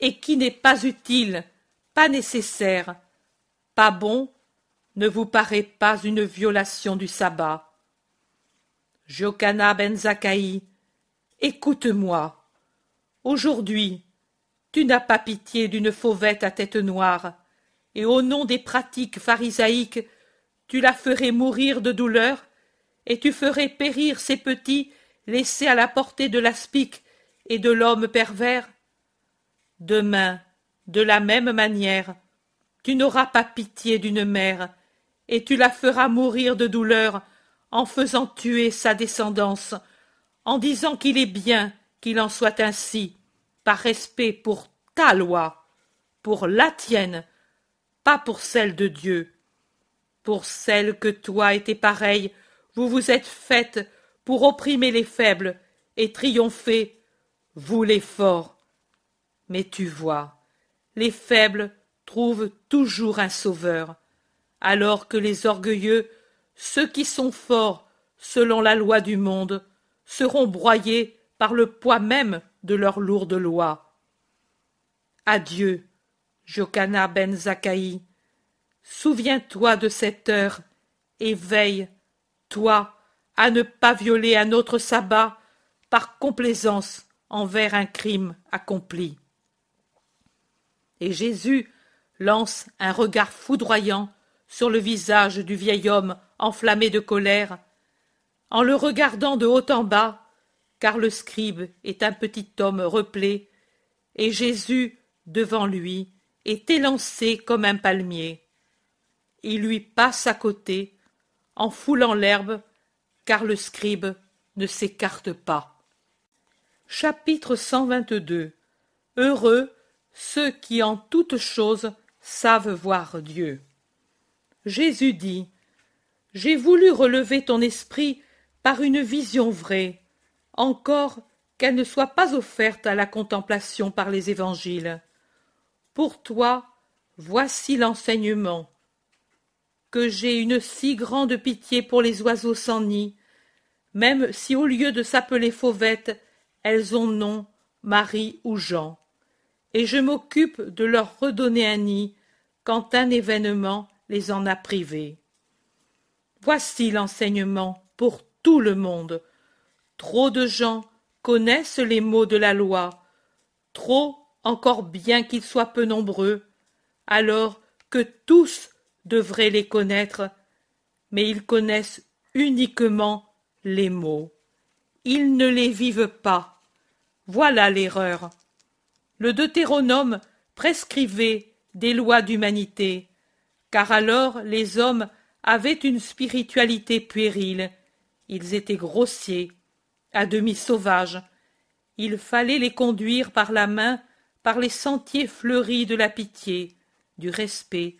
et qui n'est pas utile, pas nécessaire, pas bon, ne vous paraît pas une violation du sabbat. Jokana ben Zakaï, écoute-moi. Aujourd'hui, tu n'as pas pitié d'une fauvette à tête noire, et au nom des pratiques pharisaïques, tu la ferais mourir de douleur, et tu ferais périr ses petits laissés à la portée de l'aspic et de l'homme pervers. Demain, de la même manière, tu n'auras pas pitié d'une mère, et tu la feras mourir de douleur en faisant tuer sa descendance, en disant qu'il est bien qu'il en soit ainsi, par respect pour ta loi, pour la tienne, pas pour celle de Dieu. Pour celle que toi et tes vous vous êtes faites pour opprimer les faibles et triompher, vous les forts. Mais tu vois, les faibles trouvent toujours un sauveur, alors que les orgueilleux, ceux qui sont forts selon la loi du monde, seront broyés par le poids même de leur lourde loi. Adieu, Jokana ben Zakaï, souviens-toi de cette heure et veille, toi, à ne pas violer un autre sabbat par complaisance envers un crime accompli. Et Jésus lance un regard foudroyant sur le visage du vieil homme enflammé de colère, en le regardant de haut en bas, car le scribe est un petit homme replé, et Jésus, devant lui, est élancé comme un palmier. Il lui passe à côté, en foulant l'herbe, car le scribe ne s'écarte pas. Chapitre 122 Heureux ceux qui en toutes choses savent voir Dieu. Jésus dit J'ai voulu relever ton esprit par une vision vraie, encore qu'elle ne soit pas offerte à la contemplation par les évangiles. Pour toi, voici l'enseignement. Que j'ai une si grande pitié pour les oiseaux sans nid, même si au lieu de s'appeler fauvettes, elles ont nom Marie ou Jean et je m'occupe de leur redonner un nid quand un événement les en a privés. Voici l'enseignement pour tout le monde. Trop de gens connaissent les mots de la loi, trop encore bien qu'ils soient peu nombreux, alors que tous devraient les connaître, mais ils connaissent uniquement les mots. Ils ne les vivent pas. Voilà l'erreur le Deutéronome prescrivait des lois d'humanité, car alors les hommes avaient une spiritualité puérile, ils étaient grossiers, à demi sauvages, il fallait les conduire par la main par les sentiers fleuris de la pitié, du respect,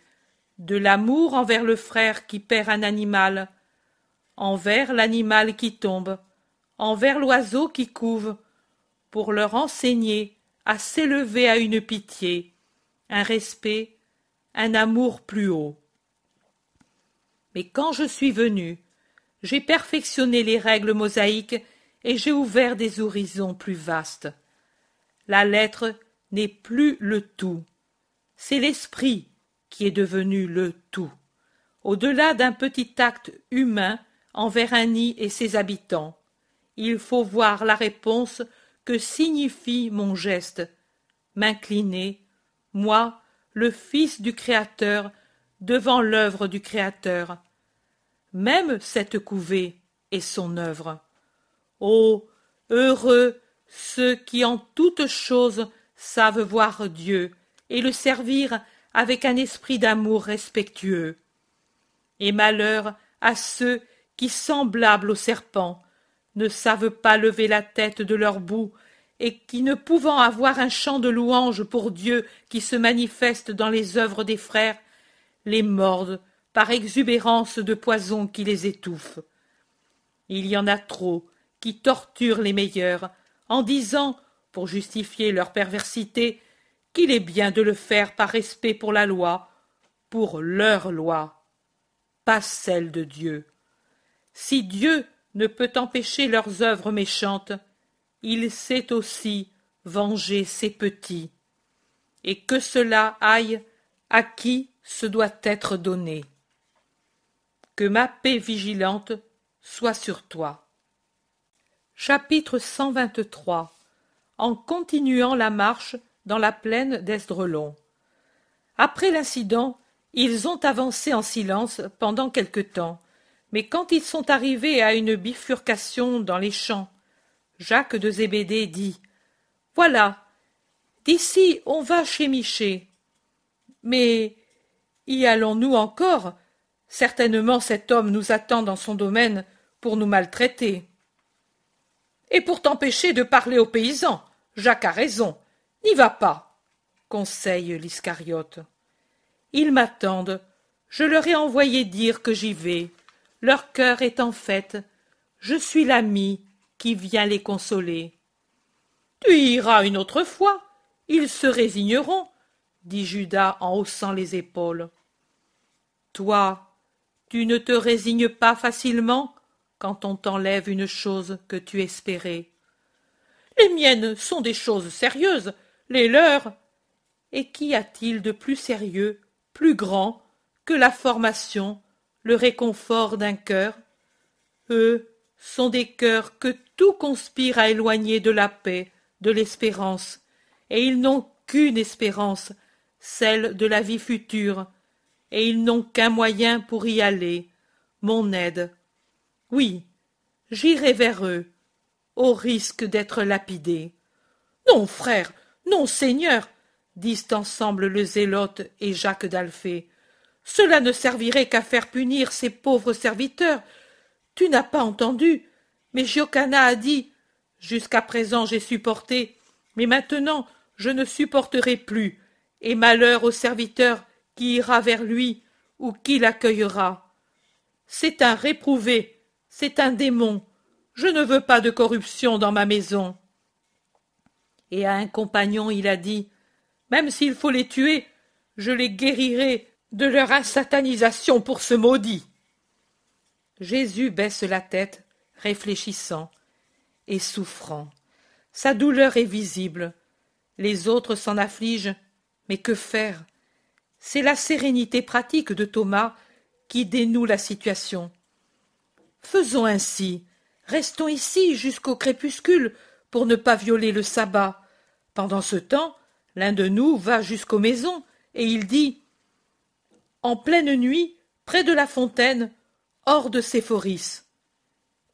de l'amour envers le frère qui perd un animal, envers l'animal qui tombe, envers l'oiseau qui couve, pour leur enseigner à s'élever à une pitié, un respect, un amour plus haut. Mais quand je suis venu, j'ai perfectionné les règles mosaïques et j'ai ouvert des horizons plus vastes. La lettre n'est plus le tout, c'est l'esprit qui est devenu le tout, au-delà d'un petit acte humain envers un nid et ses habitants. Il faut voir la réponse que signifie mon geste m'incliner moi le fils du créateur devant l'œuvre du créateur même cette couvée est son œuvre ô heureux ceux qui en toutes choses savent voir dieu et le servir avec un esprit d'amour respectueux et malheur à ceux qui semblables au serpent ne savent pas lever la tête de leur bout, et qui, ne pouvant avoir un chant de louange pour Dieu qui se manifeste dans les œuvres des frères, les mordent par exubérance de poison qui les étouffe. Il y en a trop qui torturent les meilleurs, en disant, pour justifier leur perversité, qu'il est bien de le faire par respect pour la loi, pour leur loi, pas celle de Dieu. Si Dieu ne peut empêcher leurs œuvres méchantes, il sait aussi venger ses petits, et que cela aille à qui ce doit être donné. Que ma paix vigilante soit sur toi. Chapitre 123 En continuant la marche dans la plaine d'Esdrelon. Après l'incident, ils ont avancé en silence pendant quelque temps, mais quand ils sont arrivés à une bifurcation dans les champs, Jacques de Zébédée dit Voilà, d'ici on va chez Miché. Mais y allons-nous encore? Certainement cet homme nous attend dans son domaine pour nous maltraiter. Et pour t'empêcher de parler aux paysans, Jacques a raison. N'y va pas, conseille l'Iscariote. Ils m'attendent. Je leur ai envoyé dire que j'y vais leur cœur est en fête. Je suis l'ami qui vient les consoler. Tu iras une autre fois. Ils se résigneront, dit Judas en haussant les épaules. Toi, tu ne te résignes pas facilement quand on t'enlève une chose que tu espérais. Les miennes sont des choses sérieuses, les leurs. Et qu'y a-t-il de plus sérieux, plus grand, que la formation, le réconfort d'un cœur? Eux sont des cœurs que tout conspire à éloigner de la paix, de l'espérance, et ils n'ont qu'une espérance, celle de la vie future, et ils n'ont qu'un moyen pour y aller, mon aide. Oui, j'irai vers eux, au risque d'être lapidé. Non, frère, non, seigneur, disent ensemble le zélote et Jacques d'Alphée. Cela ne servirait qu'à faire punir ces pauvres serviteurs. Tu n'as pas entendu, mais Giocana a dit Jusqu'à présent j'ai supporté, mais maintenant je ne supporterai plus, et malheur au serviteur qui ira vers lui ou qui l'accueillera. C'est un réprouvé, c'est un démon. Je ne veux pas de corruption dans ma maison. Et à un compagnon il a dit Même s'il faut les tuer, je les guérirai de leur insatanisation pour ce maudit. Jésus baisse la tête, réfléchissant et souffrant. Sa douleur est visible. Les autres s'en affligent, mais que faire? C'est la sérénité pratique de Thomas qui dénoue la situation. Faisons ainsi. Restons ici jusqu'au crépuscule pour ne pas violer le sabbat. Pendant ce temps, l'un de nous va jusqu'aux maisons et il dit En pleine nuit, près de la fontaine, hors de Séphoris.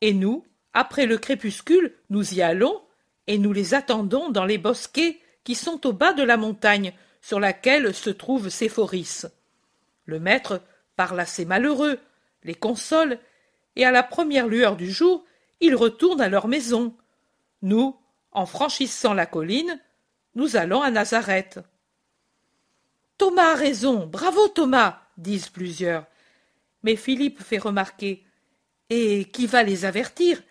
Et nous, après le crépuscule, nous y allons et nous les attendons dans les bosquets qui sont au bas de la montagne sur laquelle se trouve Séphoris. Le maître parle à ces malheureux, les console, et à la première lueur du jour, ils retournent à leur maison. Nous, en franchissant la colline, nous allons à Nazareth. Thomas a raison, bravo Thomas, disent plusieurs. Mais Philippe fait remarquer. Et qui va les avertir?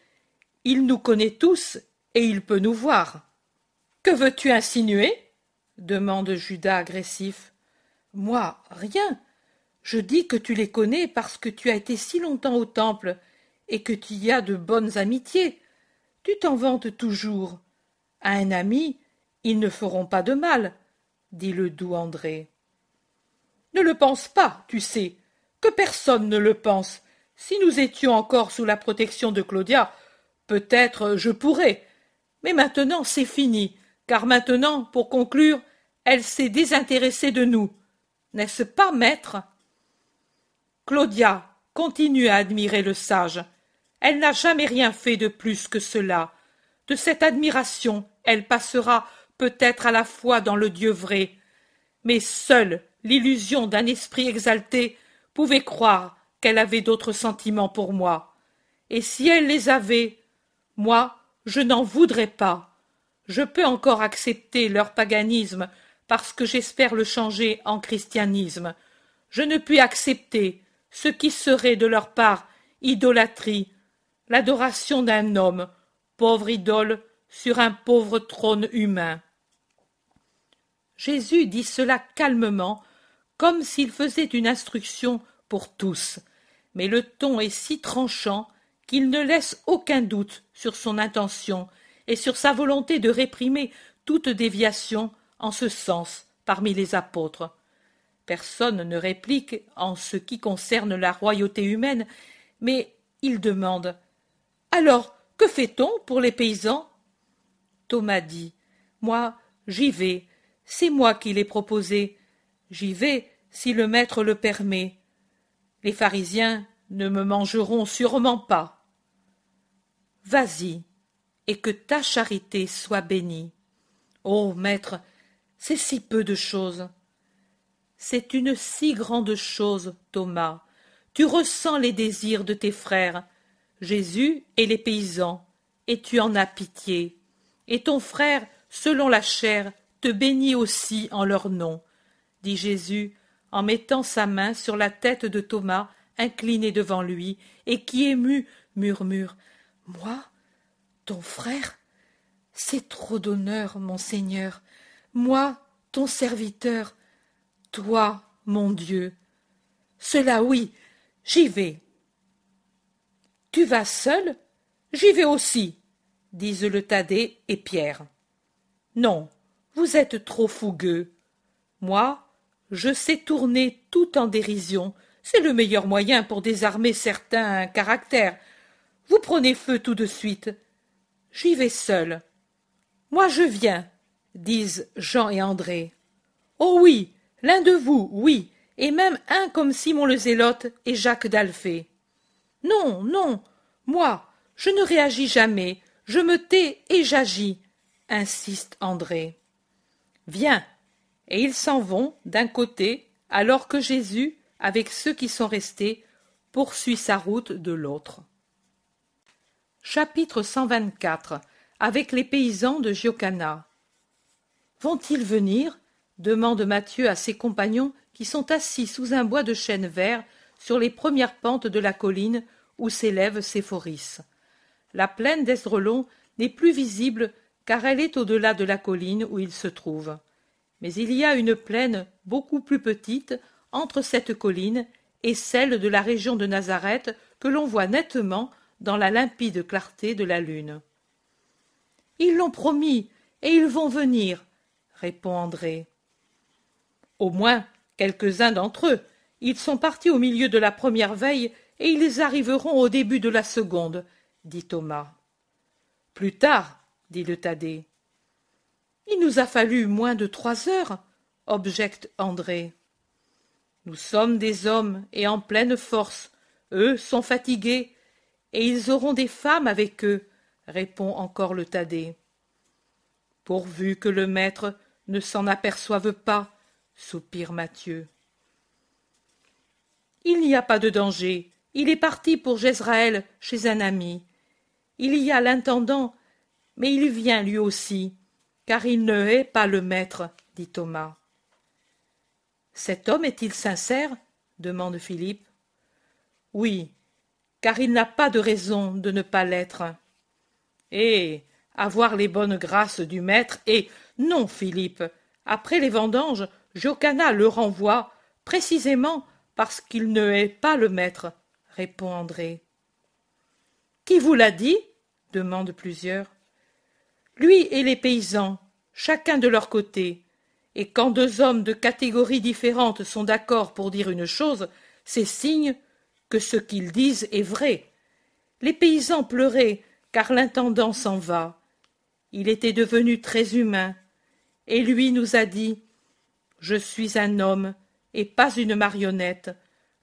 Il nous connaît tous et il peut nous voir. Que veux-tu insinuer? demande Judas agressif. Moi, rien. Je dis que tu les connais parce que tu as été si longtemps au temple et que tu y as de bonnes amitiés. Tu t'en vantes toujours. À un ami, ils ne feront pas de mal, dit le doux André. Ne le pense pas, tu sais, que personne ne le pense. Si nous étions encore sous la protection de Claudia, peut-être je pourrais. Mais maintenant c'est fini, car maintenant, pour conclure, elle s'est désintéressée de nous. N'est-ce pas, maître? Claudia continue à admirer le sage. Elle n'a jamais rien fait de plus que cela. De cette admiration, elle passera peut-être à la fois dans le Dieu vrai, mais seule l'illusion d'un esprit exalté pouvait croire qu'elle avait d'autres sentiments pour moi. Et si elle les avait, moi, je n'en voudrais pas. Je peux encore accepter leur paganisme parce que j'espère le changer en christianisme. Je ne puis accepter ce qui serait de leur part idolâtrie, l'adoration d'un homme, pauvre idole, sur un pauvre trône humain. Jésus dit cela calmement, comme s'il faisait une instruction pour tous, mais le ton est si tranchant qu'il ne laisse aucun doute sur son intention et sur sa volonté de réprimer toute déviation en ce sens parmi les apôtres. Personne ne réplique en ce qui concerne la royauté humaine, mais il demande Alors, que fait-on pour les paysans? Thomas dit Moi, j'y vais, c'est moi qui l'ai proposé. J'y vais si le maître le permet. Les pharisiens ne me mangeront sûrement pas. Vas-y, et que ta charité soit bénie. Ô maître, c'est si peu de chose. C'est une si grande chose, Thomas. Tu ressens les désirs de tes frères, Jésus et les paysans, et tu en as pitié. Et ton frère, selon la chair, te bénit aussi en leur nom, dit Jésus, en mettant sa main sur la tête de Thomas, incliné devant lui, et qui ému murmure. Moi, ton frère? C'est trop d'honneur, mon Seigneur moi, ton serviteur, toi, mon Dieu. Cela oui, j'y vais. Tu vas seul J'y vais aussi. disent le Thaddée et Pierre. Non, vous êtes trop fougueux. Moi, je sais tourner tout en dérision. C'est le meilleur moyen pour désarmer certains caractères. Vous prenez feu tout de suite. J'y vais seul. Moi je viens, disent Jean et André. Oh oui, l'un de vous, oui, et même un comme Simon le Zélote et Jacques d'Alphée. Non, non, moi, je ne réagis jamais, je me tais et j'agis, insiste André. Viens. Et ils s'en vont d'un côté, alors que Jésus, avec ceux qui sont restés, poursuit sa route de l'autre. Chapitre 124 Avec les paysans de Giocana. Vont-ils venir? Demande Matthieu à ses compagnons qui sont assis sous un bois de chêne vert sur les premières pentes de la colline où s'élève Séphoris. La plaine d'Esdrelon n'est plus visible car elle est au-delà de la colline où il se trouve. Mais il y a une plaine beaucoup plus petite entre cette colline et celle de la région de Nazareth que l'on voit nettement dans la limpide clarté de la lune. Ils l'ont promis, et ils vont venir, répond André. Au moins quelques-uns d'entre eux. Ils sont partis au milieu de la première veille et ils arriveront au début de la seconde, dit Thomas. Plus tard, dit le Thaddée. Il nous a fallu moins de trois heures, objecte André. Nous sommes des hommes et en pleine force. Eux sont fatigués, et ils auront des femmes avec eux, répond encore le Thaddée. Pourvu que le maître ne s'en aperçoive pas, soupire Mathieu. Il n'y a pas de danger. Il est parti pour Jezraël chez un ami. Il y a l'intendant, mais il vient lui aussi, car il ne hait pas le maître, dit Thomas. Cet homme est-il sincère? demande Philippe. Oui, car il n'a pas de raison de ne pas l'être. Eh. Avoir les bonnes grâces du maître et. Non, Philippe. Après les vendanges, Jocana le renvoie, précisément parce qu'il ne hait pas le maître, répond André. Qui vous l'a dit demandent plusieurs. Lui et les paysans, chacun de leur côté. Et quand deux hommes de catégories différentes sont d'accord pour dire une chose, c'est signe que ce qu'ils disent est vrai. Les paysans pleuraient car l'intendant s'en va. Il était devenu très humain, et lui nous a dit je suis un homme et pas une marionnette.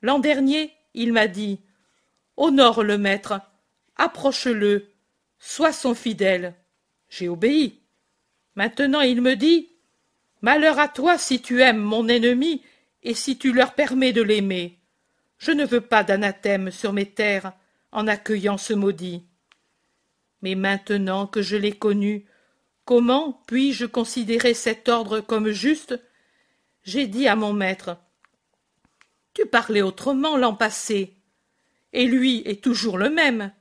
L'an dernier, il m'a dit Honore le maître, approche-le, sois son fidèle. J'ai obéi. Maintenant il me dit Malheur à toi si tu aimes mon ennemi et si tu leur permets de l'aimer. Je ne veux pas d'anathème sur mes terres en accueillant ce maudit. Mais maintenant que je l'ai connu, comment puis-je considérer cet ordre comme juste j'ai dit à mon maître Tu parlais autrement l'an passé, et lui est toujours le même.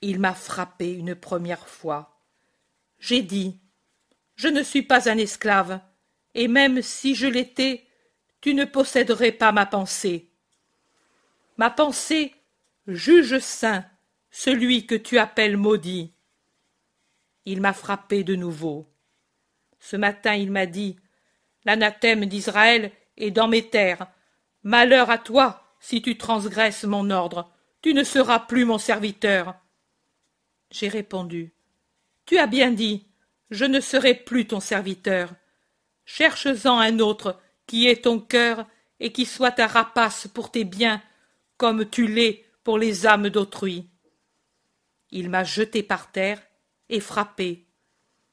Il m'a frappé une première fois. J'ai dit Je ne suis pas un esclave, et même si je l'étais, tu ne posséderais pas ma pensée. Ma pensée juge saint celui que tu appelles maudit. Il m'a frappé de nouveau. Ce matin il m'a dit l'anathème d'Israël est dans mes terres. Malheur à toi si tu transgresses mon ordre. Tu ne seras plus mon serviteur. J'ai répondu. Tu as bien dit. Je ne serai plus ton serviteur. Cherche-en un autre qui ait ton cœur et qui soit ta rapace pour tes biens, comme tu l'es pour les âmes d'autrui. Il m'a jeté par terre et frappé.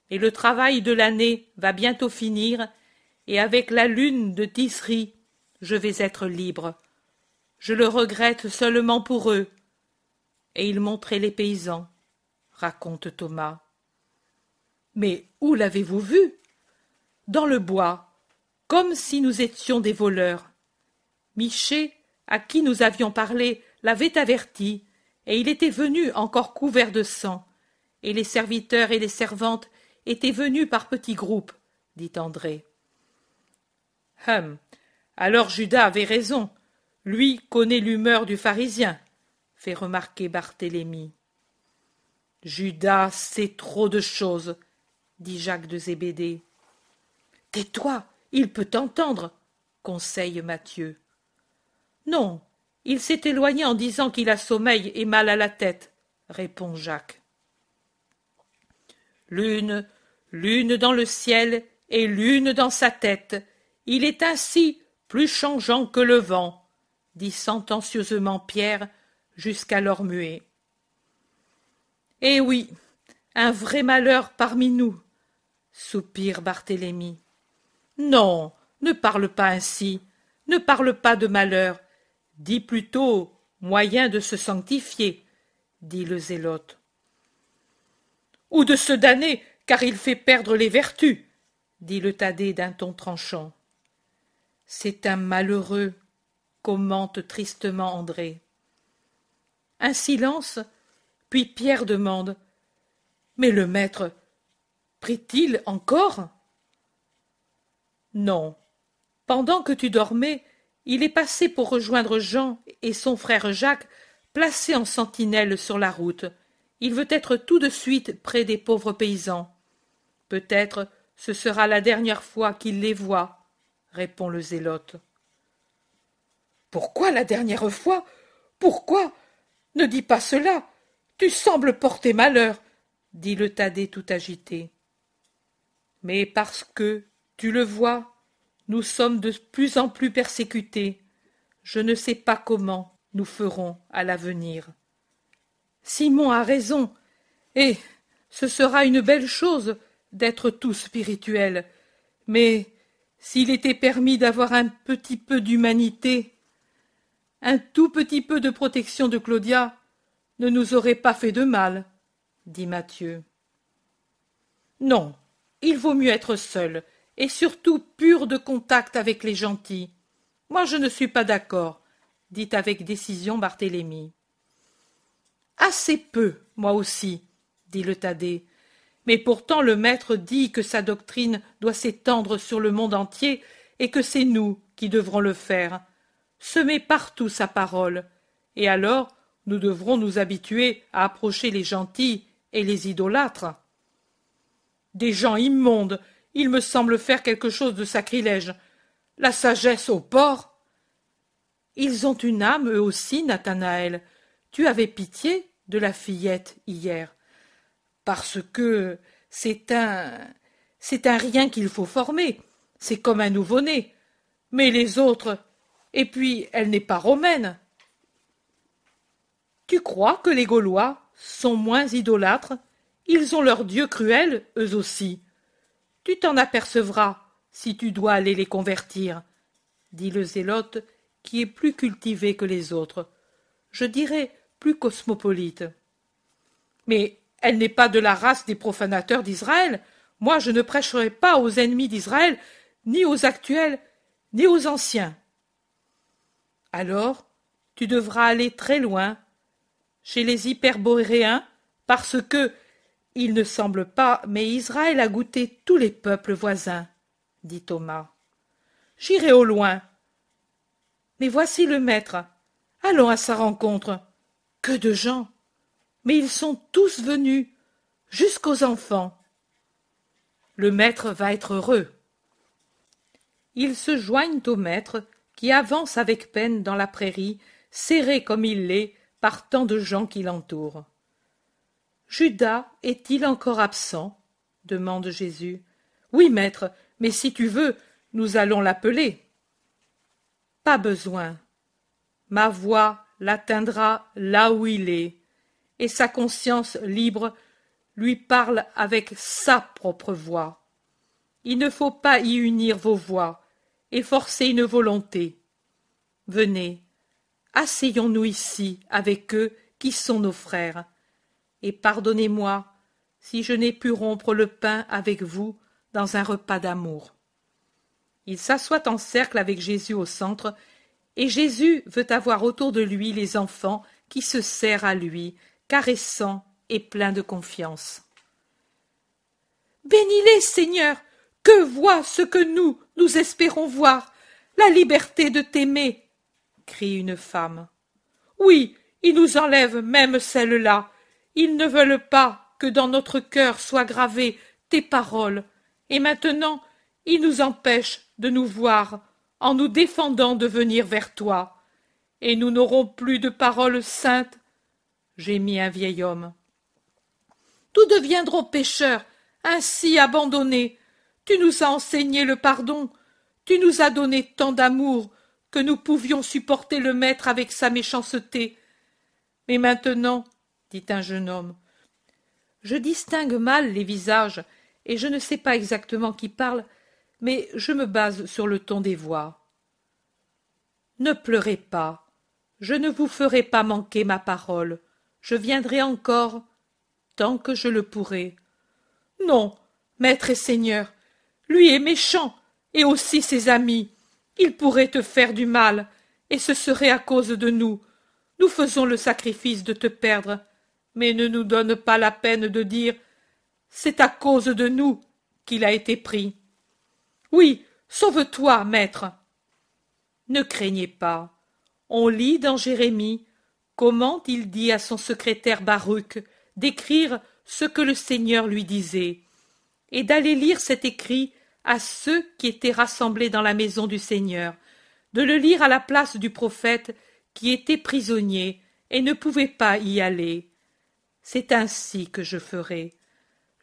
Et le travail de l'année va bientôt finir, et avec la lune de Tisri, je vais être libre. Je le regrette seulement pour eux. Et il montrait les paysans, raconte Thomas. Mais où l'avez-vous vu? Dans le bois, comme si nous étions des voleurs. Miché, à qui nous avions parlé, l'avait averti, et il était venu encore couvert de sang, et les serviteurs et les servantes étaient venus par petits groupes, dit André. Hum. Alors Judas avait raison. Lui connaît l'humeur du pharisien, fait remarquer Barthélemy. Judas sait trop de choses, dit Jacques de Zébédée. Tais-toi, il peut t'entendre, conseille Mathieu. Non, il s'est éloigné en disant qu'il a sommeil et mal à la tête, répond Jacques. Lune, lune dans le ciel et lune dans sa tête, il est ainsi plus changeant que le vent, dit sentencieusement Pierre, jusqu'alors muet. Eh oui, un vrai malheur parmi nous, soupire Barthélemy. Non, ne parle pas ainsi, ne parle pas de malheur, dis plutôt moyen de se sanctifier, dit le zélote. Ou de se damner, car il fait perdre les vertus, dit le Thaddée d'un ton tranchant. C'est un malheureux, commente tristement André. Un silence, puis Pierre demande. Mais le maître prie-t-il encore? Non. Pendant que tu dormais, il est passé pour rejoindre Jean et son frère Jacques, placés en sentinelle sur la route. Il veut être tout de suite près des pauvres paysans. Peut-être ce sera la dernière fois qu'il les voit, répond le zélote. Pourquoi la dernière fois? Pourquoi? Ne dis pas cela. Tu sembles porter malheur, dit le Thaddée tout agité. Mais parce que, tu le vois, nous sommes de plus en plus persécutés. Je ne sais pas comment nous ferons à l'avenir. Simon a raison, et ce sera une belle chose d'être tout spirituel. Mais s'il était permis d'avoir un petit peu d'humanité, un tout petit peu de protection de Claudia, ne nous aurait pas fait de mal, dit Mathieu. Non, il vaut mieux être seul, et surtout pur de contact avec les gentils. Moi je ne suis pas d'accord, dit avec décision Barthélemy. Assez peu, moi aussi, dit le Thaddée. Mais pourtant le maître dit que sa doctrine doit s'étendre sur le monde entier et que c'est nous qui devrons le faire. Semer partout sa parole. Et alors nous devrons nous habituer à approcher les gentils et les idolâtres. Des gens immondes il me semble faire quelque chose de sacrilège. La sagesse au porc Ils ont une âme, eux aussi, Nathanaël. Tu avais pitié de la fillette hier. Parce que c'est un. C'est un rien qu'il faut former. C'est comme un nouveau-né. Mais les autres. Et puis, elle n'est pas romaine. Tu crois que les Gaulois sont moins idolâtres? Ils ont leur Dieu cruel, eux aussi. Tu t'en apercevras si tu dois aller les convertir, dit le zélote, qui est plus cultivé que les autres, je dirais plus cosmopolite. Mais elle n'est pas de la race des profanateurs d'Israël. Moi, je ne prêcherai pas aux ennemis d'Israël, ni aux actuels, ni aux anciens. Alors, tu devras aller très loin, chez les hyperboréens, parce que il ne semble pas, mais Israël a goûté tous les peuples voisins, dit Thomas. J'irai au loin. Mais voici le maître. Allons à sa rencontre. Que de gens. Mais ils sont tous venus, jusqu'aux enfants. Le maître va être heureux. Ils se joignent au maître, qui avance avec peine dans la prairie, serré comme il l'est par tant de gens qui l'entourent. Judas est-il encore absent? demande Jésus. Oui, maître, mais si tu veux, nous allons l'appeler. Pas besoin. Ma voix l'atteindra là où il est, et sa conscience libre lui parle avec sa propre voix. Il ne faut pas y unir vos voix et forcer une volonté. Venez, asseyons-nous ici avec eux qui sont nos frères et pardonnez-moi si je n'ai pu rompre le pain avec vous dans un repas d'amour. Il s'assoit en cercle avec Jésus au centre, et Jésus veut avoir autour de lui les enfants qui se serrent à lui, caressants et pleins de confiance. Bénis-les, Seigneur, que voit ce que nous, nous espérons voir, la liberté de t'aimer, crie une femme. Oui, il nous enlève même celle-là, Ils ne veulent pas que dans notre cœur soient gravées tes paroles, et maintenant ils nous empêchent de nous voir en nous défendant de venir vers toi, et nous n'aurons plus de paroles saintes, gémit un vieil homme. Nous deviendrons pécheurs, ainsi abandonnés. Tu nous as enseigné le pardon, tu nous as donné tant d'amour que nous pouvions supporter le maître avec sa méchanceté. Mais maintenant, dit un jeune homme, je distingue mal les visages, et je ne sais pas exactement qui parle, mais je me base sur le ton des voix. Ne pleurez pas, je ne vous ferai pas manquer ma parole, je viendrai encore tant que je le pourrai. Non, maître et seigneur, lui est méchant, et aussi ses amis. Il pourrait te faire du mal, et ce serait à cause de nous. Nous faisons le sacrifice de te perdre, mais ne nous donne pas la peine de dire c'est à cause de nous qu'il a été pris. Oui, sauve-toi, maître. Ne craignez pas. On lit dans Jérémie comment il dit à son secrétaire Baruch d'écrire ce que le Seigneur lui disait, et d'aller lire cet écrit à ceux qui étaient rassemblés dans la maison du Seigneur, de le lire à la place du prophète qui était prisonnier et ne pouvait pas y aller. C'est ainsi que je ferai.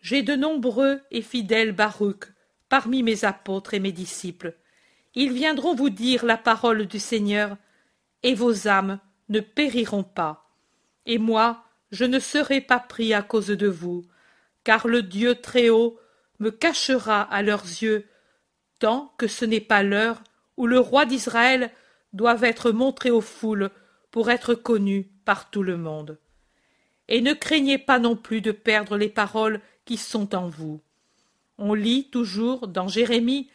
J'ai de nombreux et fidèles Baruch parmi mes apôtres et mes disciples. Ils viendront vous dire la parole du Seigneur, et vos âmes ne périront pas. Et moi, je ne serai pas pris à cause de vous, car le Dieu Très-Haut me cachera à leurs yeux, tant que ce n'est pas l'heure où le roi d'Israël doit être montré aux foules pour être connu par tout le monde. Et ne craignez pas non plus de perdre les paroles qui sont en vous. On lit toujours dans Jérémie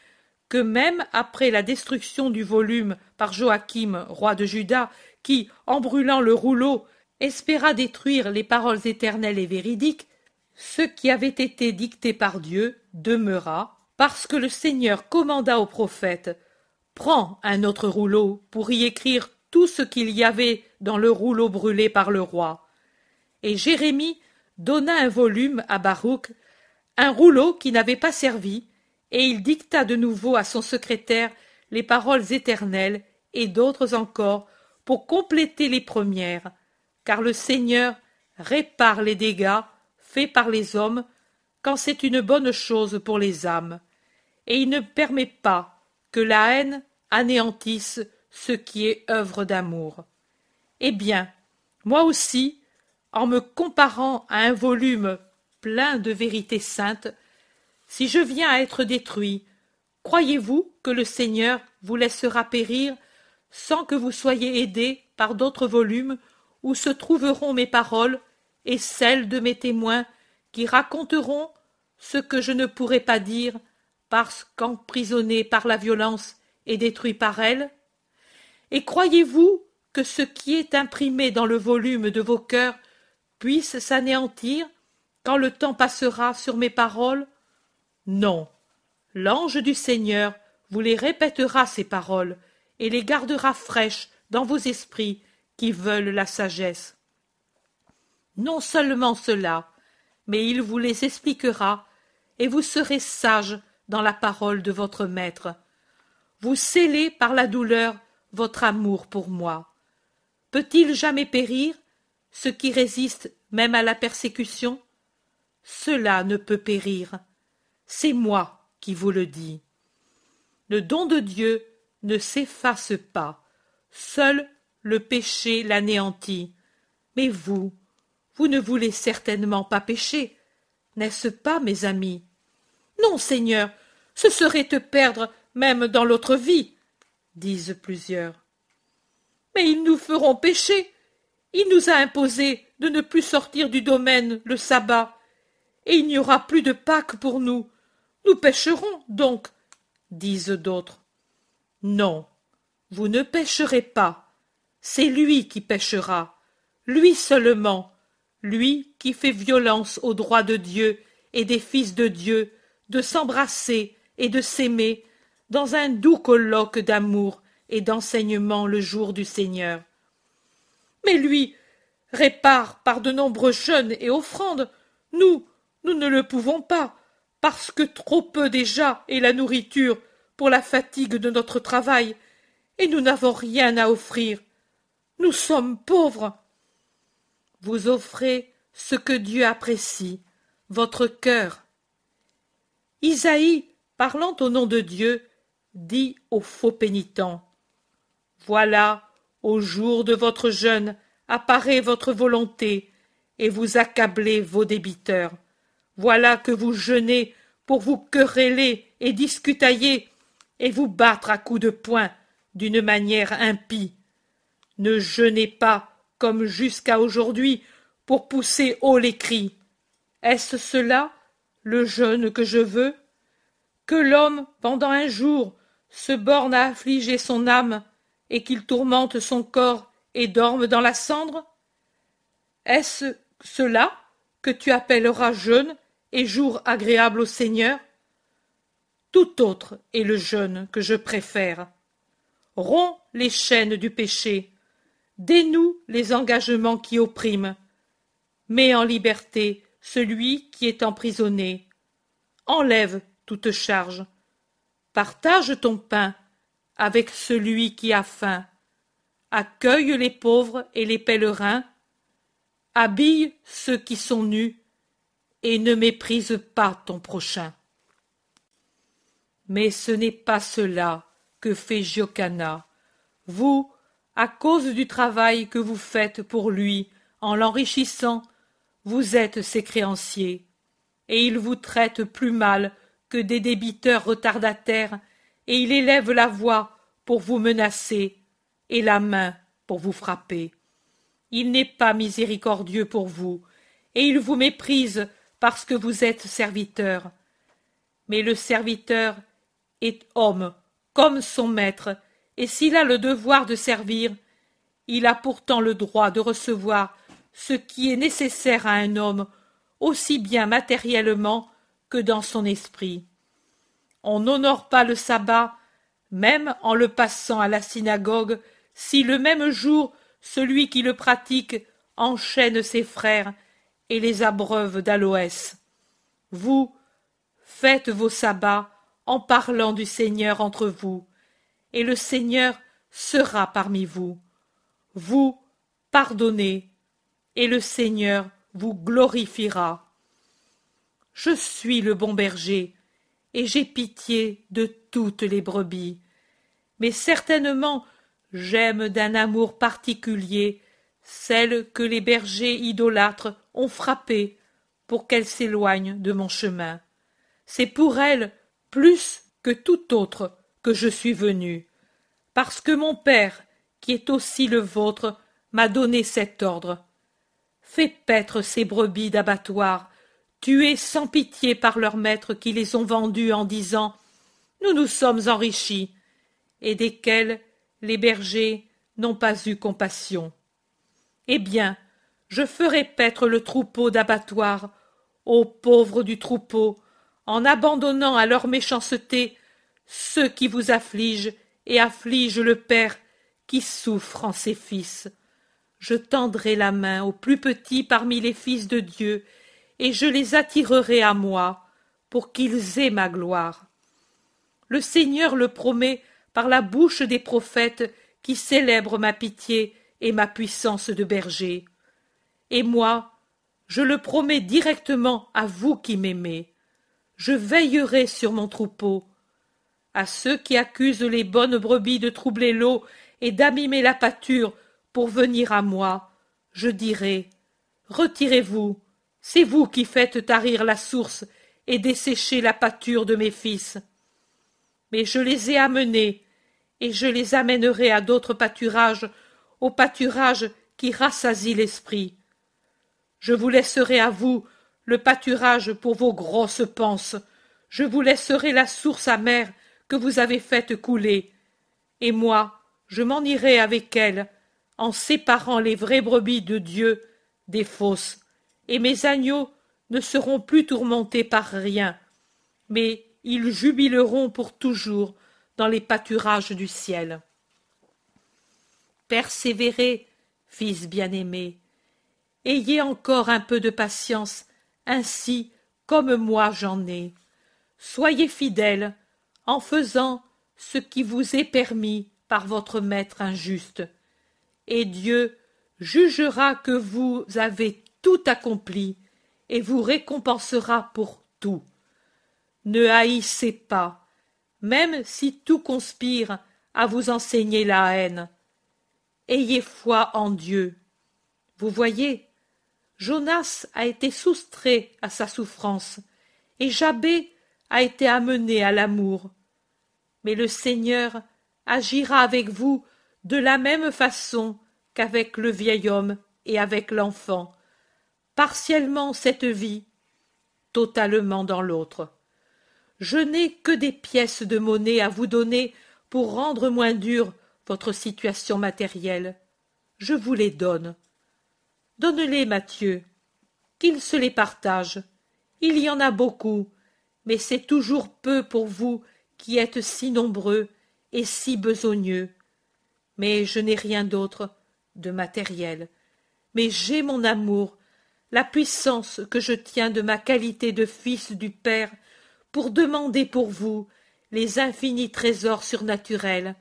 que même après la destruction du volume par Joachim, roi de Juda, qui, en brûlant le rouleau, espéra détruire les paroles éternelles et véridiques, ce qui avait été dicté par Dieu demeura, parce que le Seigneur commanda au prophète Prends un autre rouleau pour y écrire tout ce qu'il y avait dans le rouleau brûlé par le roi. Et Jérémie donna un volume à Baruch, un rouleau qui n'avait pas servi, et il dicta de nouveau à son secrétaire les paroles éternelles et d'autres encore pour compléter les premières, car le Seigneur répare les dégâts faits par les hommes quand c'est une bonne chose pour les âmes, et il ne permet pas que la haine anéantisse ce qui est œuvre d'amour. Eh bien, moi aussi, en me comparant à un volume plein de vérités saintes, si je viens à être détruit, croyez-vous que le Seigneur vous laissera périr sans que vous soyez aidés par d'autres volumes où se trouveront mes paroles et celles de mes témoins qui raconteront ce que je ne pourrai pas dire parce qu'emprisonné par la violence et détruit par elle Et croyez-vous que ce qui est imprimé dans le volume de vos cœurs puisse s'anéantir quand le temps passera sur mes paroles? Non. L'ange du Seigneur vous les répétera ces paroles et les gardera fraîches dans vos esprits qui veulent la sagesse. Non seulement cela, mais il vous les expliquera, et vous serez sage dans la parole de votre maître. Vous scellez par la douleur votre amour pour moi. Peut-il jamais périr ce qui résiste même à la persécution? Cela ne peut périr. C'est moi qui vous le dis. Le don de Dieu ne s'efface pas. Seul le péché l'anéantit. Mais vous, vous ne voulez certainement pas pécher, n'est-ce pas, mes amis? Non, Seigneur, ce serait te perdre même dans l'autre vie, disent plusieurs. Mais ils nous feront pécher. Il nous a imposé de ne plus sortir du domaine le sabbat, et il n'y aura plus de Pâques pour nous. Nous pécherons donc, disent d'autres. Non, vous ne pécherez pas. C'est lui qui péchera, lui seulement, lui qui fait violence au droit de Dieu et des fils de Dieu de s'embrasser et de s'aimer dans un doux colloque d'amour et d'enseignement le jour du Seigneur. Mais lui, répare par de nombreux jeûnes et offrandes. Nous, nous ne le pouvons pas, parce que trop peu déjà est la nourriture pour la fatigue de notre travail, et nous n'avons rien à offrir. Nous sommes pauvres. Vous offrez ce que Dieu apprécie, votre cœur. Isaïe, parlant au nom de Dieu, dit aux faux pénitents Voilà, au jour de votre jeûne, apparaît votre volonté, et vous accablez vos débiteurs. Voilà que vous jeûnez pour vous quereller et discutailler, et vous battre à coups de poing d'une manière impie. Ne jeûnez pas, comme jusqu'à aujourd'hui, pour pousser haut les cris. Est-ce cela, le jeûne que je veux? Que l'homme, pendant un jour, se borne à affliger son âme, et qu'il tourmente son corps et dorme dans la cendre? Est-ce cela que tu appelleras jeûne et jour agréable au Seigneur? Tout autre est le jeûne que je préfère. Romps les chaînes du péché, dénoue les engagements qui oppriment, mets en liberté celui qui est emprisonné, enlève toute charge, partage ton pain avec celui qui a faim, accueille les pauvres et les pèlerins, habille ceux qui sont nus, et ne méprise pas ton prochain. Mais ce n'est pas cela que fait Giocana. Vous, à cause du travail que vous faites pour lui, en l'enrichissant, vous êtes ses créanciers, et il vous traite plus mal que des débiteurs retardataires, et il élève la voix pour vous menacer, et la main pour vous frapper. Il n'est pas miséricordieux pour vous, et il vous méprise parce que vous êtes serviteur. Mais le serviteur est homme comme son maître, et s'il a le devoir de servir, il a pourtant le droit de recevoir ce qui est nécessaire à un homme, aussi bien matériellement que dans son esprit. On n'honore pas le sabbat, même en le passant à la synagogue, si le même jour celui qui le pratique enchaîne ses frères et les abreuve d'aloès. Vous, faites vos sabbats en parlant du Seigneur entre vous, et le Seigneur sera parmi vous. Vous, pardonnez, et le Seigneur vous glorifiera. Je suis le bon berger, et j'ai pitié de toutes les brebis. Mais certainement j'aime d'un amour particulier celles que les bergers idolâtres ont frappées pour qu'elles s'éloignent de mon chemin. C'est pour elles plus que tout autre que je suis venu, parce que mon Père, qui est aussi le vôtre, m'a donné cet ordre. Fais paître ces brebis d'abattoir, tuées sans pitié par leurs maîtres qui les ont vendues en disant Nous nous sommes enrichis, et desquels les bergers n'ont pas eu compassion. Eh bien, je ferai paître le troupeau d'abattoir, ô pauvres du troupeau, en abandonnant à leur méchanceté ceux qui vous affligent et affligent le Père qui souffre en ses fils. Je tendrai la main aux plus petits parmi les fils de Dieu, et je les attirerai à moi, pour qu'ils aient ma gloire. Le Seigneur le promet par la bouche des prophètes qui célèbrent ma pitié et ma puissance de berger. Et moi, je le promets directement à vous qui m'aimez je veillerai sur mon troupeau. À ceux qui accusent les bonnes brebis de troubler l'eau et d'abîmer la pâture pour venir à moi, je dirai Retirez-vous, c'est vous qui faites tarir la source et dessécher la pâture de mes fils. Mais je les ai amenés, et je les amènerai à d'autres pâturages, au pâturage qui rassasie l'esprit. Je vous laisserai à vous le pâturage pour vos grosses panses. Je vous laisserai la source amère que vous avez faite couler. Et moi, je m'en irai avec elle, en séparant les vraies brebis de Dieu des fausses. Et mes agneaux ne seront plus tourmentés par rien, mais ils jubileront pour toujours dans les pâturages du ciel. Persévérez, fils bien-aimés, Ayez encore un peu de patience, ainsi comme moi j'en ai. Soyez fidèles, en faisant ce qui vous est permis par votre maître injuste. Et Dieu jugera que vous avez tout accompli et vous récompensera pour tout. Ne haïssez pas, même si tout conspire à vous enseigner la haine. Ayez foi en Dieu. Vous voyez, Jonas a été soustrait à sa souffrance, et Jabé a été amené à l'amour. Mais le Seigneur agira avec vous de la même façon qu'avec le vieil homme et avec l'enfant, partiellement cette vie, totalement dans l'autre. Je n'ai que des pièces de monnaie à vous donner pour rendre moins dure votre situation matérielle. Je vous les donne. Donne-les, Mathieu, qu'il se les partage. Il y en a beaucoup, mais c'est toujours peu pour vous qui êtes si nombreux et si besogneux. Mais je n'ai rien d'autre de matériel. Mais j'ai mon amour, la puissance que je tiens de ma qualité de fils du Père pour demander pour vous les infinis trésors surnaturels,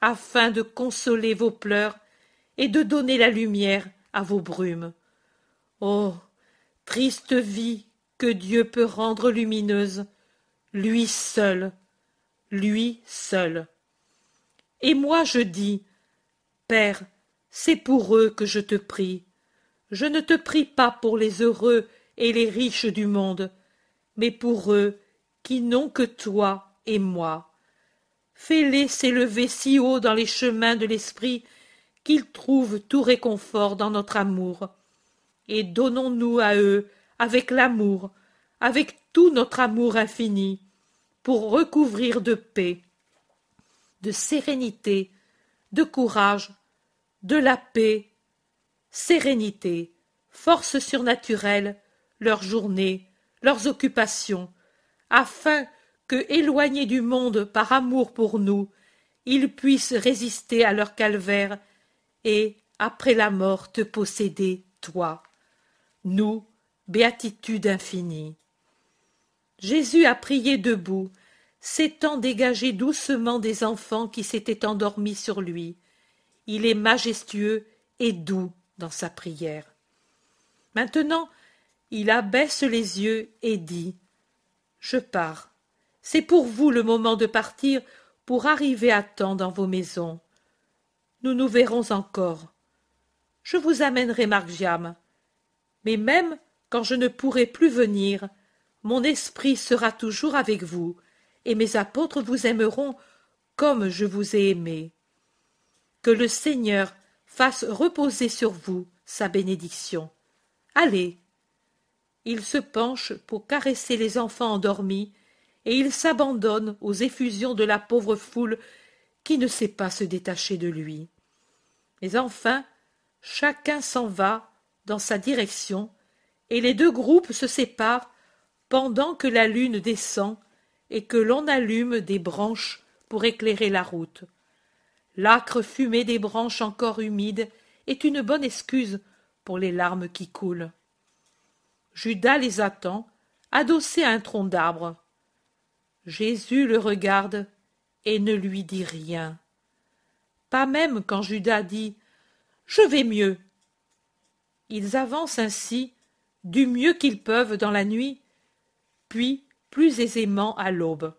afin de consoler vos pleurs et de donner la lumière vos brumes. Oh. Triste vie que Dieu peut rendre lumineuse, lui seul, lui seul. Et moi je dis, Père, c'est pour eux que je te prie. Je ne te prie pas pour les heureux et les riches du monde, mais pour eux qui n'ont que toi et moi. Fais-les s'élever si haut dans les chemins de l'esprit qu'ils trouvent tout réconfort dans notre amour. Et donnons-nous à eux avec l'amour, avec tout notre amour infini, pour recouvrir de paix, de sérénité, de courage, de la paix, sérénité, force surnaturelle, leurs journées, leurs occupations, afin que, éloignés du monde par amour pour nous, ils puissent résister à leur calvaire et, après la mort, te posséder, toi. Nous, béatitude infinie. Jésus a prié debout, s'étant dégagé doucement des enfants qui s'étaient endormis sur lui. Il est majestueux et doux dans sa prière. Maintenant, il abaisse les yeux et dit Je pars. C'est pour vous le moment de partir pour arriver à temps dans vos maisons. Nous nous verrons encore. Je vous amènerai Margiam. Mais même quand je ne pourrai plus venir, mon esprit sera toujours avec vous, et mes apôtres vous aimeront comme je vous ai aimé. Que le Seigneur fasse reposer sur vous sa bénédiction. Allez. Il se penche pour caresser les enfants endormis, et il s'abandonne aux effusions de la pauvre foule qui ne sait pas se détacher de lui? Mais enfin, chacun s'en va dans sa direction, et les deux groupes se séparent pendant que la lune descend et que l'on allume des branches pour éclairer la route. L'âcre fumée des branches encore humides est une bonne excuse pour les larmes qui coulent. Judas les attend, adossé à un tronc d'arbre. Jésus le regarde et ne lui dit rien. Pas même quand Judas dit Je vais mieux. Ils avancent ainsi du mieux qu'ils peuvent dans la nuit, puis plus aisément à l'aube.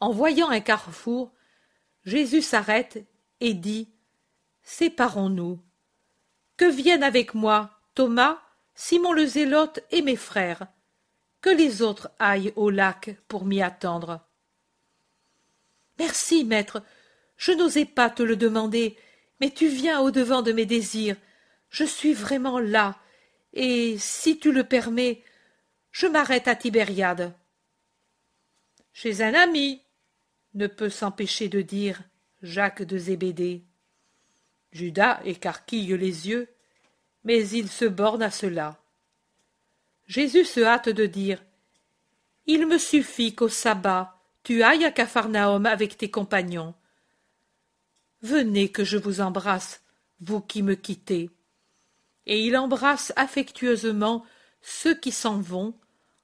En voyant un carrefour, Jésus s'arrête et dit Séparons-nous. Que viennent avec moi Thomas, Simon le Zélote et mes frères? Que les autres aillent au lac pour m'y attendre. Merci, maître. Je n'osais pas te le demander, mais tu viens au-devant de mes désirs. Je suis vraiment là, et, si tu le permets, je m'arrête à Tibériade. Chez un ami, ne peut s'empêcher de dire Jacques de Zébédée. Judas écarquille les yeux, mais il se borne à cela. Jésus se hâte de dire Il me suffit qu'au sabbat tu ailles à Capharnaüm avec tes compagnons. Venez que je vous embrasse, vous qui me quittez. et il embrasse affectueusement ceux qui s'en vont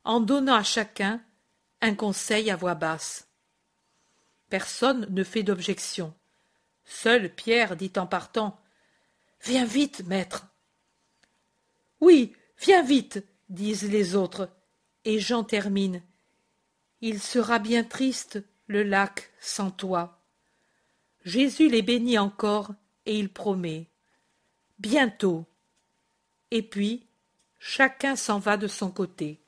en donnant à chacun un conseil à voix basse. Personne ne fait d'objection. Seul Pierre dit en partant Viens vite, maître. Oui, viens vite, disent les autres, et Jean termine. Il sera bien triste, le lac, sans toi. Jésus les bénit encore, et il promet. Bientôt. Et puis, chacun s'en va de son côté.